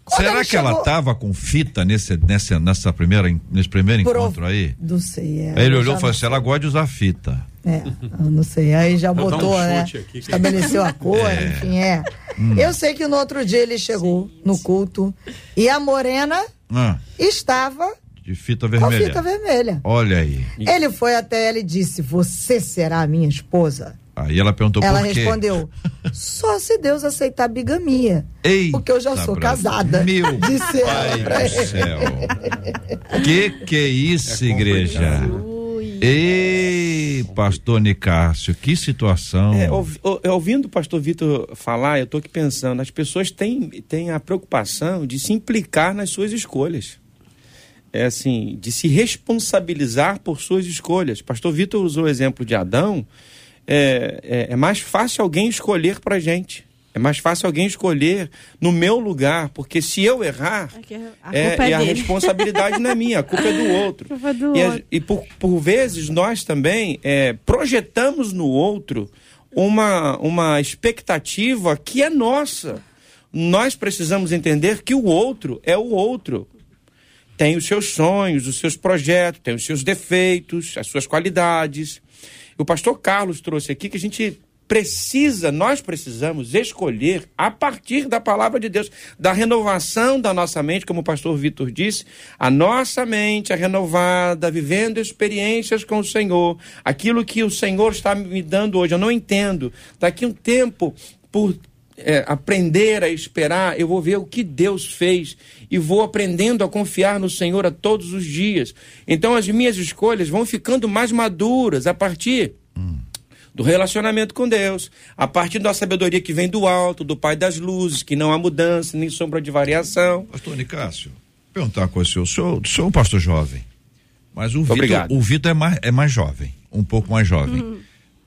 Quando Será que chegou... ela estava com fita nesse, nesse, nessa primeira, nesse primeiro Pro... encontro aí? Não sei. É, aí ele olhou e falou assim: ela gosta de usar fita. É, eu não sei. Aí já botou, um né? Aqui. Estabeleceu a cor, é. enfim, é. Hum. Eu sei que no outro dia ele chegou Sim. no culto e a morena ah. estava de fita vermelha. Com fita vermelha. Olha aí. Ele foi até ela e disse: Você será minha esposa? Aí ela perguntou ela por quê. Ela respondeu: Só se Deus aceitar a bigamia. Eita porque eu já sou casada. Meu disse pai ela do céu. que que é isso, é igreja? Ei, pastor Nicásio, que situação. É, ouvindo o pastor Vitor falar, eu estou aqui pensando, as pessoas têm, têm a preocupação de se implicar nas suas escolhas. É assim, de se responsabilizar por suas escolhas. Pastor Vitor usou o exemplo de Adão. É, é, é mais fácil alguém escolher para gente. É mais fácil alguém escolher no meu lugar, porque se eu errar, a é, é, é a responsabilidade não é minha, a culpa é do outro. É do e, outro. e por, por vezes nós também é, projetamos no outro uma, uma expectativa que é nossa. Nós precisamos entender que o outro é o outro. Tem os seus sonhos, os seus projetos, tem os seus defeitos, as suas qualidades. O pastor Carlos trouxe aqui que a gente precisa, nós precisamos escolher a partir da palavra de Deus, da renovação da nossa mente, como o pastor Vitor disse, a nossa mente é renovada, vivendo experiências com o Senhor, aquilo que o Senhor está me dando hoje, eu não entendo. Daqui um tempo, por é, aprender a esperar, eu vou ver o que Deus fez e vou aprendendo a confiar no Senhor a todos os dias. Então as minhas escolhas vão ficando mais maduras a partir do relacionamento com Deus, a partir da sabedoria que vem do alto, do Pai das luzes, que não há mudança nem sombra de variação. Pastor Nicásio, perguntar uma coisa, o senhor, senhor é um pastor jovem, mas o Vitor, o Vitor é mais, é mais jovem, um pouco mais jovem. Uhum.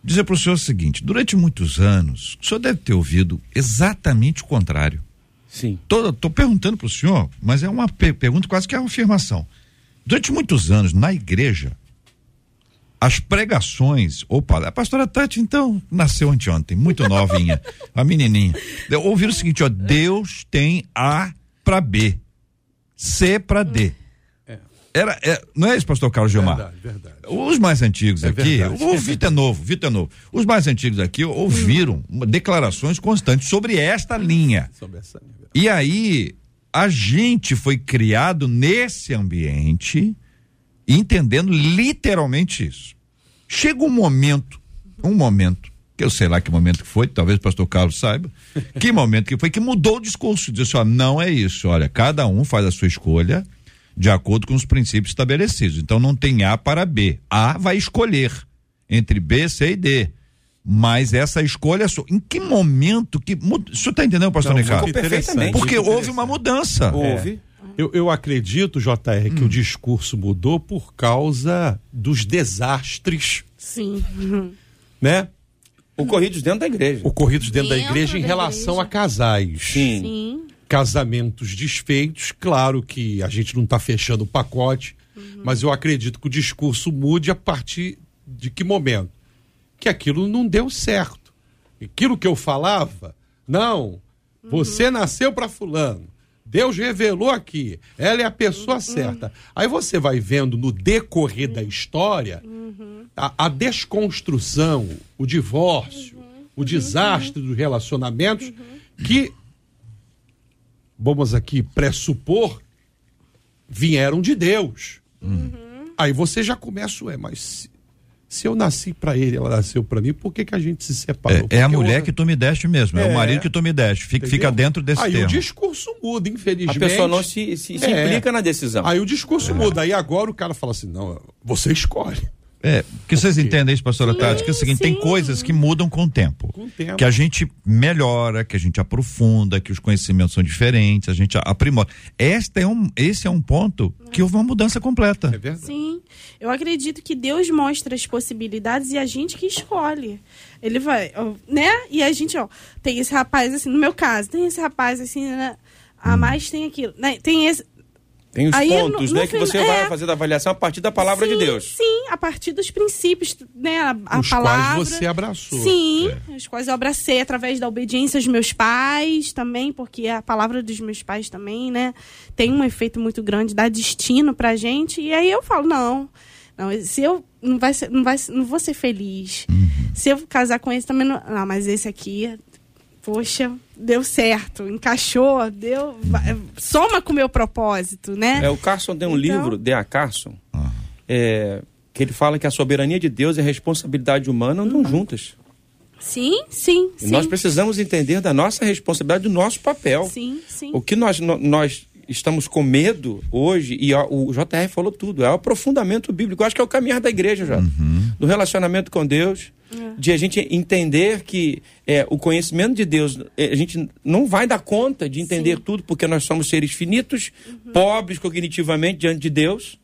Dizer para o senhor o seguinte: durante muitos anos, o senhor deve ter ouvido exatamente o contrário. Sim. Estou perguntando para o senhor, mas é uma pergunta quase que é uma afirmação. Durante muitos anos, na igreja, as pregações, opa, a pastora Tati então nasceu anteontem, muito novinha, a menininha. Ouviram o seguinte, ó, Deus tem A para B, C para D. Era, é, não é isso, pastor Carlos Gilmar? Verdade, verdade. Os mais antigos é aqui, verdade. o Vitor é novo, Vitor é novo. Os mais antigos aqui ouviram declarações constantes sobre esta linha. Sobre essa linha. E aí, a gente foi criado nesse ambiente entendendo literalmente isso. Chega um momento, um momento, que eu sei lá que momento que foi, talvez o pastor Carlos saiba, que momento que foi que mudou o discurso, disse, ó, não é isso, olha, cada um faz a sua escolha de acordo com os princípios estabelecidos. Então não tem A para B. A vai escolher entre B, C e D. Mas essa escolha, em que momento que. O senhor está entendendo, pastor Ricardo? Perfeitamente. Porque houve uma mudança. Houve. É. Eu, eu acredito, JR, que hum. o discurso mudou por causa dos desastres. Sim. Né? Ocorridos dentro da igreja. Ocorridos dentro, dentro da igreja em relação igreja. a casais. Sim. Sim. Casamentos desfeitos. Claro que a gente não está fechando o pacote, uhum. mas eu acredito que o discurso mude a partir de que momento? Que aquilo não deu certo. Aquilo que eu falava, não, Você nasceu para fulano. Deus revelou aqui. Ela é a pessoa Uhum. certa. Aí você vai vendo no decorrer da história Uhum. a, a desconstrução, o divórcio, Uhum. o desastre dos relacionamentos que, vamos aqui pressupor, vieram de Deus. Uhum. Aí você já começa, ué, mas se, se eu nasci para ele, ela nasceu para mim, por que, que a gente se separou? É, é a mulher eu- que tu me deste mesmo, é, É. o marido que tu me deste. Fica, fica dentro desse Aí termo. o discurso muda, A infelizmente. pessoa não se, se, se É. implica na decisão. Aí o discurso muda. Aí agora o cara fala assim: não, você escolhe. É, que vocês entendem isso, pastora Tati, que é o seguinte, tem sim. coisas que mudam com o tempo. Com o tempo. Que a gente melhora, que a gente aprofunda, que os conhecimentos são diferentes, a gente aprimora. Esta é um, esse é um ponto que houve uma mudança completa. É verdade. Sim, eu acredito que Deus mostra as possibilidades e a gente que escolhe. Ele vai, né? E a gente, ó, tem esse rapaz assim, no meu caso, tem esse rapaz assim, né? A mais tem aquilo, né? Tem esse. Tem os Aí, pontos, no- no né, que você final- vai é. fazer da avaliação a partir da palavra sim, de Deus. Sim, a partir dos princípios, né? A, a Os palavra. quais você abraçou. Sim, É. os quais eu abracei através da obediência aos meus pais também, porque a palavra dos meus pais também, né, tem um efeito muito grande, dá destino pra gente. E aí eu falo, não, não, se eu não vai ser, não vai, ser- não vou ser feliz. Uhum. Se eu casar com esse também não, não, mas esse aqui, poxa, deu certo, encaixou, deu, soma com o meu propósito, né? É, o Carson tem um Então- livro, D.A. Carson, é, que ele fala que a soberania de Deus e a responsabilidade humana andam juntas. Sim, sim, sim. nós precisamos entender da nossa responsabilidade, do nosso papel. Sim, sim. O que nós, nós estamos com medo hoje, e o JR falou tudo, é o aprofundamento bíblico. Eu acho que é o caminhar da igreja já. Do relacionamento com Deus, de a gente entender que é, o conhecimento de Deus, é, a gente não vai dar conta de entender tudo, porque nós somos seres finitos, pobres cognitivamente diante de Deus.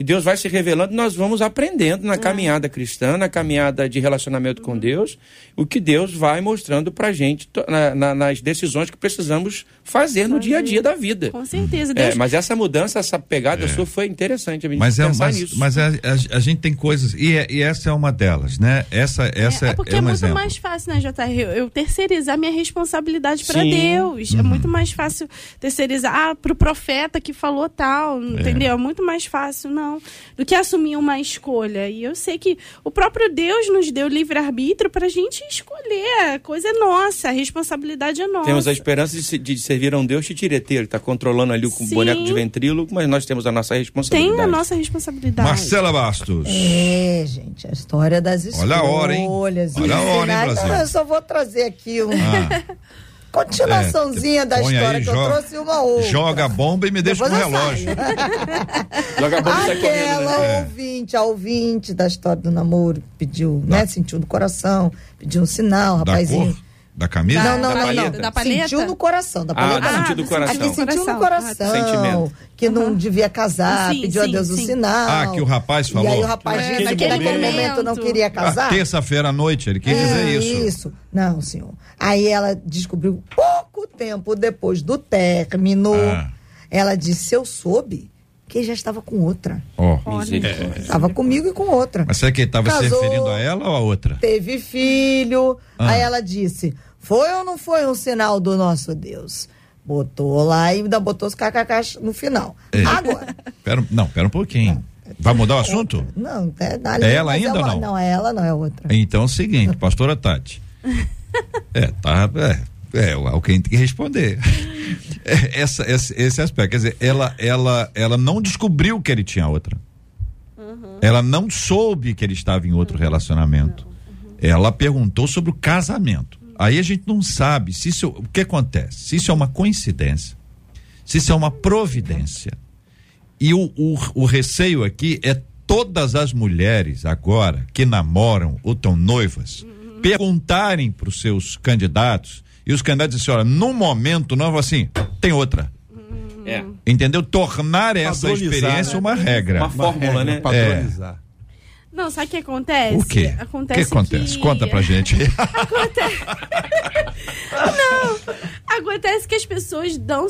E Deus vai se revelando, e nós vamos aprendendo na caminhada cristã, na caminhada de relacionamento com Deus, o que Deus vai mostrando pra gente na- na- nas decisões que precisamos fazer no dia a dia da vida. Com certeza. É, Deus, mas essa mudança, essa pegada sua foi interessante a gente Mas, é, pensar mas, nisso. mas a, a- a gente tem coisas, e, é- e essa é uma delas, né? Essa, essa é, é porque é é, um muito exemplo. mais fácil, né, JR? Eu, eu terceirizar minha responsabilidade para. Deus. Uhum. É muito mais fácil terceirizar ah, pro profeta que falou tal, entendeu? É muito mais fácil, não, do que assumir uma escolha. E eu sei que o próprio Deus nos deu livre-arbítrio pra gente escolher. A coisa é nossa, a responsabilidade é nossa. Temos a esperança de, de servir a um Deus titireteiro, que está controlando ali com o Sim. boneco de ventríloco, mas nós temos a nossa responsabilidade. Tem a nossa responsabilidade. Marcela Bastos. É, gente, a história das escolhas. Olha a hora, hein? Olha a hora, hein. Brasil? Eu só vou trazer aqui um Ah, continuaçãozinha da põe história aí, que eu joga- trouxe uma outra. joga a bomba e me deixa com o Depois eu relógio. Joga a e sai correndo, Aquela né? É. ouvinte, a ouvinte da história do namoro, pediu, né? Sentiu no coração, pediu um sinal, Da rapazinho. cor? Da camisa? Não, não, Da não, não. palheta? Da paleta? Sentiu no coração, da Ah, paleta. do não. sentido do coração. Aqui sentiu no coração. Sentimento. Que não devia casar, Sim, pediu a sim, Deus o sim. sinal. Ah, que o rapaz falou? E aí o rapaz É, disse que naquele momento, momento. não queria Ah, casar. Terça-feira à noite, ele quis dizer isso. Isso. Não, senhor. Aí ela descobriu pouco tempo depois do término. Ah. Ela disse: Eu soube que já estava com outra. Ó. Misericórdia. Estava comigo e com outra. Mas será que ele estava se referindo a ela ou a outra? Teve filho. Ah. Aí ela disse: Foi ou não foi um sinal do nosso Deus? Botou lá e ainda botou os kkk no final. É. Agora. Pera, não, pera um pouquinho. Vai mudar o assunto? Não, é, É ela ainda ou uma- não? Não, é ela, não é outra. Então é o seguinte, pastora Tati. É, tá. É, é alguém tem que responder. É, essa, esse, esse aspecto. Quer dizer, ela, ela, ela não descobriu que ele tinha outra. Ela não soube que ele estava em outro relacionamento. Ela perguntou sobre o casamento. Aí a gente não sabe se isso. O que acontece? Se isso é uma coincidência, se isso é uma providência. E o, o, o receio aqui é todas as mulheres agora que namoram ou estão noivas perguntarem para os seus candidatos e os candidatos dizem assim, olha, no momento novo assim, tem outra. É. Entendeu? Tornar essa experiência né? uma regra. Uma fórmula, né? Padronizar. Não, sabe o que acontece? O quê? Acontece o que acontece? que- Conta pra gente. Acontece que as pessoas dão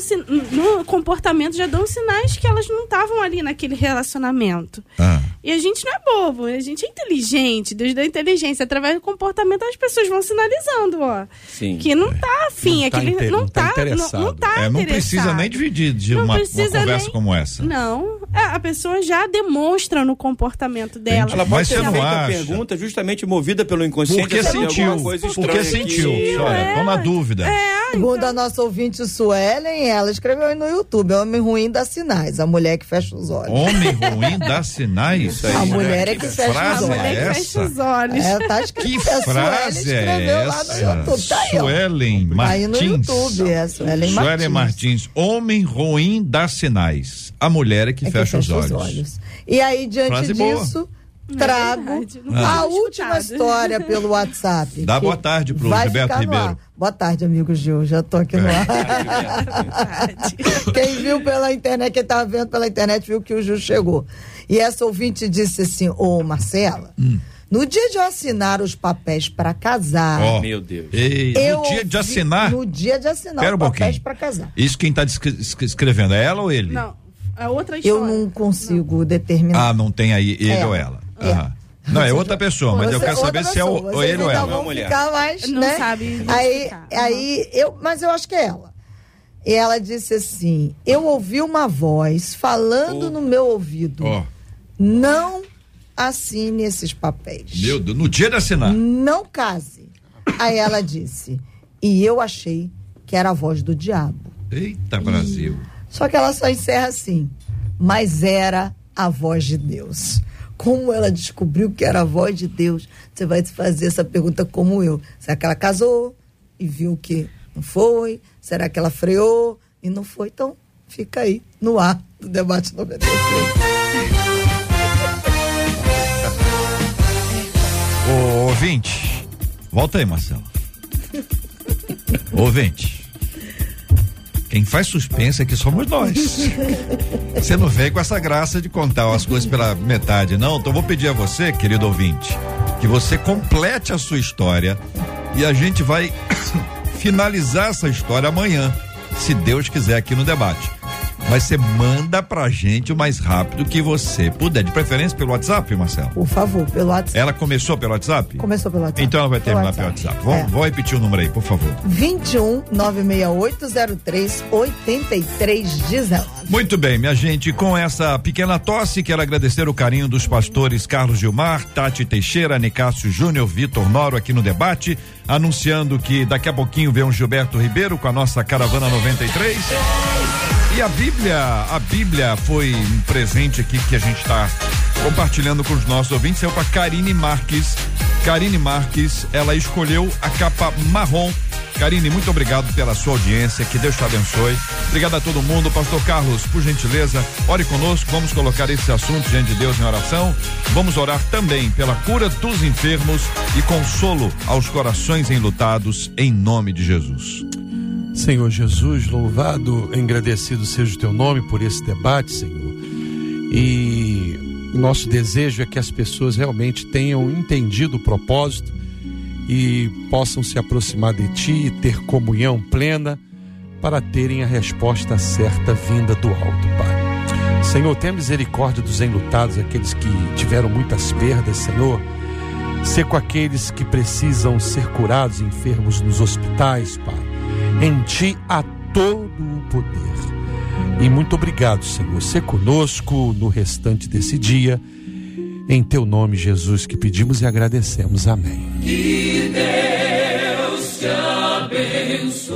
no comportamento já dão sinais que elas não estavam ali naquele relacionamento. Ah. E a gente não é bobo, a gente é inteligente. Deus dá inteligência. Através do comportamento as pessoas vão sinalizando, ó. Sim. Que não tá afim, Não tá aquele não, não tá tá, não, interessado. não tá É, não precisa nem dividir de Não uma, uma conversa nem- como essa. Não, é, a pessoa já demonstra no comportamento dela. Ela Mas pode você ter não feito a pergunta justamente movida pelo inconsciente. Porque sentiu. Porque sentiu. Olha, É. tô na dúvida. Segundo a nossa ouvinte Suelen, ela escreveu aí no YouTube: Homem ruim dá sinais, a mulher que fecha os olhos. Homem ruim dá sinais. aí. A mulher é que fecha os frase a olhos. mulher é que fecha essa? os olhos. É, tá escrito. Que a Suelen frase é escreveu lá no essa? YouTube. Tá aí, ó. Suelen Tá aí no Martins. YouTube, é Suelen Martins. Suelen Martins. Homem ruim dá sinais. A mulher é que, É que fecha, os, olhos. E aí, diante Frase boa. disso, é trago verdade, não a última história pelo WhatsApp. Dá boa tarde pro vai Gilberto no Ribeiro. ar. Boa tarde, amigo Gil. Já tô aqui no É. ar. Quem viu pela internet, quem tava vendo pela internet, viu que o Gil chegou. E essa ouvinte disse assim: Ô Marcela, Hum. no dia de eu assinar os papéis para casar. Ó, Meu Deus. ei, no dia de assinar. No dia de assinar Pera os um papéis para casar. Isso quem tá escrevendo é ela ou ele? Não, é outra história. Eu não consigo determinar. Ah, não tem aí ele É. ou ela. Aham. Não, é outra pessoa, mas eu Você- quero saber outra se é o, pessoa. ou ele ou ainda ela. vão mulher. ficar mais, Não né? sabe Aí, aí eu, mas eu acho que é ela. E ela disse assim: Eu ouvi uma voz falando Oh. no meu ouvido. Ó, Não assine esses papéis. meu Deus, no dia de assinar. Não case. Aí ela disse: E eu achei que era a voz do diabo. Eita, Brasil. Só que ela só encerra assim: Mas era a voz de Deus. Como ela descobriu que era a voz de Deus? Você vai se fazer essa pergunta como eu. Será que ela casou e viu que não foi? Será que ela freou e não foi? Então, fica aí no ar do debate 93. Ô, ouvinte, volta aí, Marcelo. ouvinte. Quem faz suspense aqui somos nós. Você não vem com essa graça de contar as coisas pela metade, não. Então vou pedir a você, querido ouvinte, que você complete a sua história e a gente vai finalizar essa história amanhã, se Deus quiser, aqui no debate. Mas você manda pra gente o mais rápido que você puder, de preferência pelo WhatsApp, Marcelo. Por favor, pelo WhatsApp. Ela começou pelo WhatsApp? Começou pelo WhatsApp. Então ela vai Pelo terminar pelo WhatsApp. Vamos, É. vamos repetir o número aí, por favor. 21 96803 8319. Muito bem, minha gente, com essa pequena tosse, quero agradecer o carinho dos pastores Carlos Gilmar, Tati Teixeira, Nicásio Júnior, Vitor Noro aqui no debate, anunciando que daqui a pouquinho vem o Gilberto Ribeiro com a nossa Caravana 93. E a Bíblia, a Bíblia foi um presente aqui que a gente está compartilhando com os nossos ouvintes, saiu para Karine Marques. Karine Marques, ela escolheu a capa marrom. Karine, muito obrigado pela sua audiência, que Deus te abençoe. Obrigado a todo mundo. Pastor Carlos, por gentileza, ore conosco, vamos colocar esse assunto diante de Deus em oração. Vamos orar também pela cura dos enfermos e consolo aos corações enlutados, em nome de Jesus. Senhor Jesus, louvado, agradecido seja o teu nome por esse debate, Senhor. E nosso desejo é que as pessoas realmente tenham entendido o propósito e possam se aproximar de ti e ter comunhão plena para terem a resposta certa vinda do alto, Pai. Senhor, tenha misericórdia dos enlutados, aqueles que tiveram muitas perdas, Senhor. Ser com aqueles que precisam ser curados, enfermos nos hospitais, Pai. Em Ti há todo o poder. E muito obrigado, Senhor. Ser conosco no restante desse dia. Em Teu nome, Jesus, que pedimos e agradecemos. Amém. Que Deus te abençoe.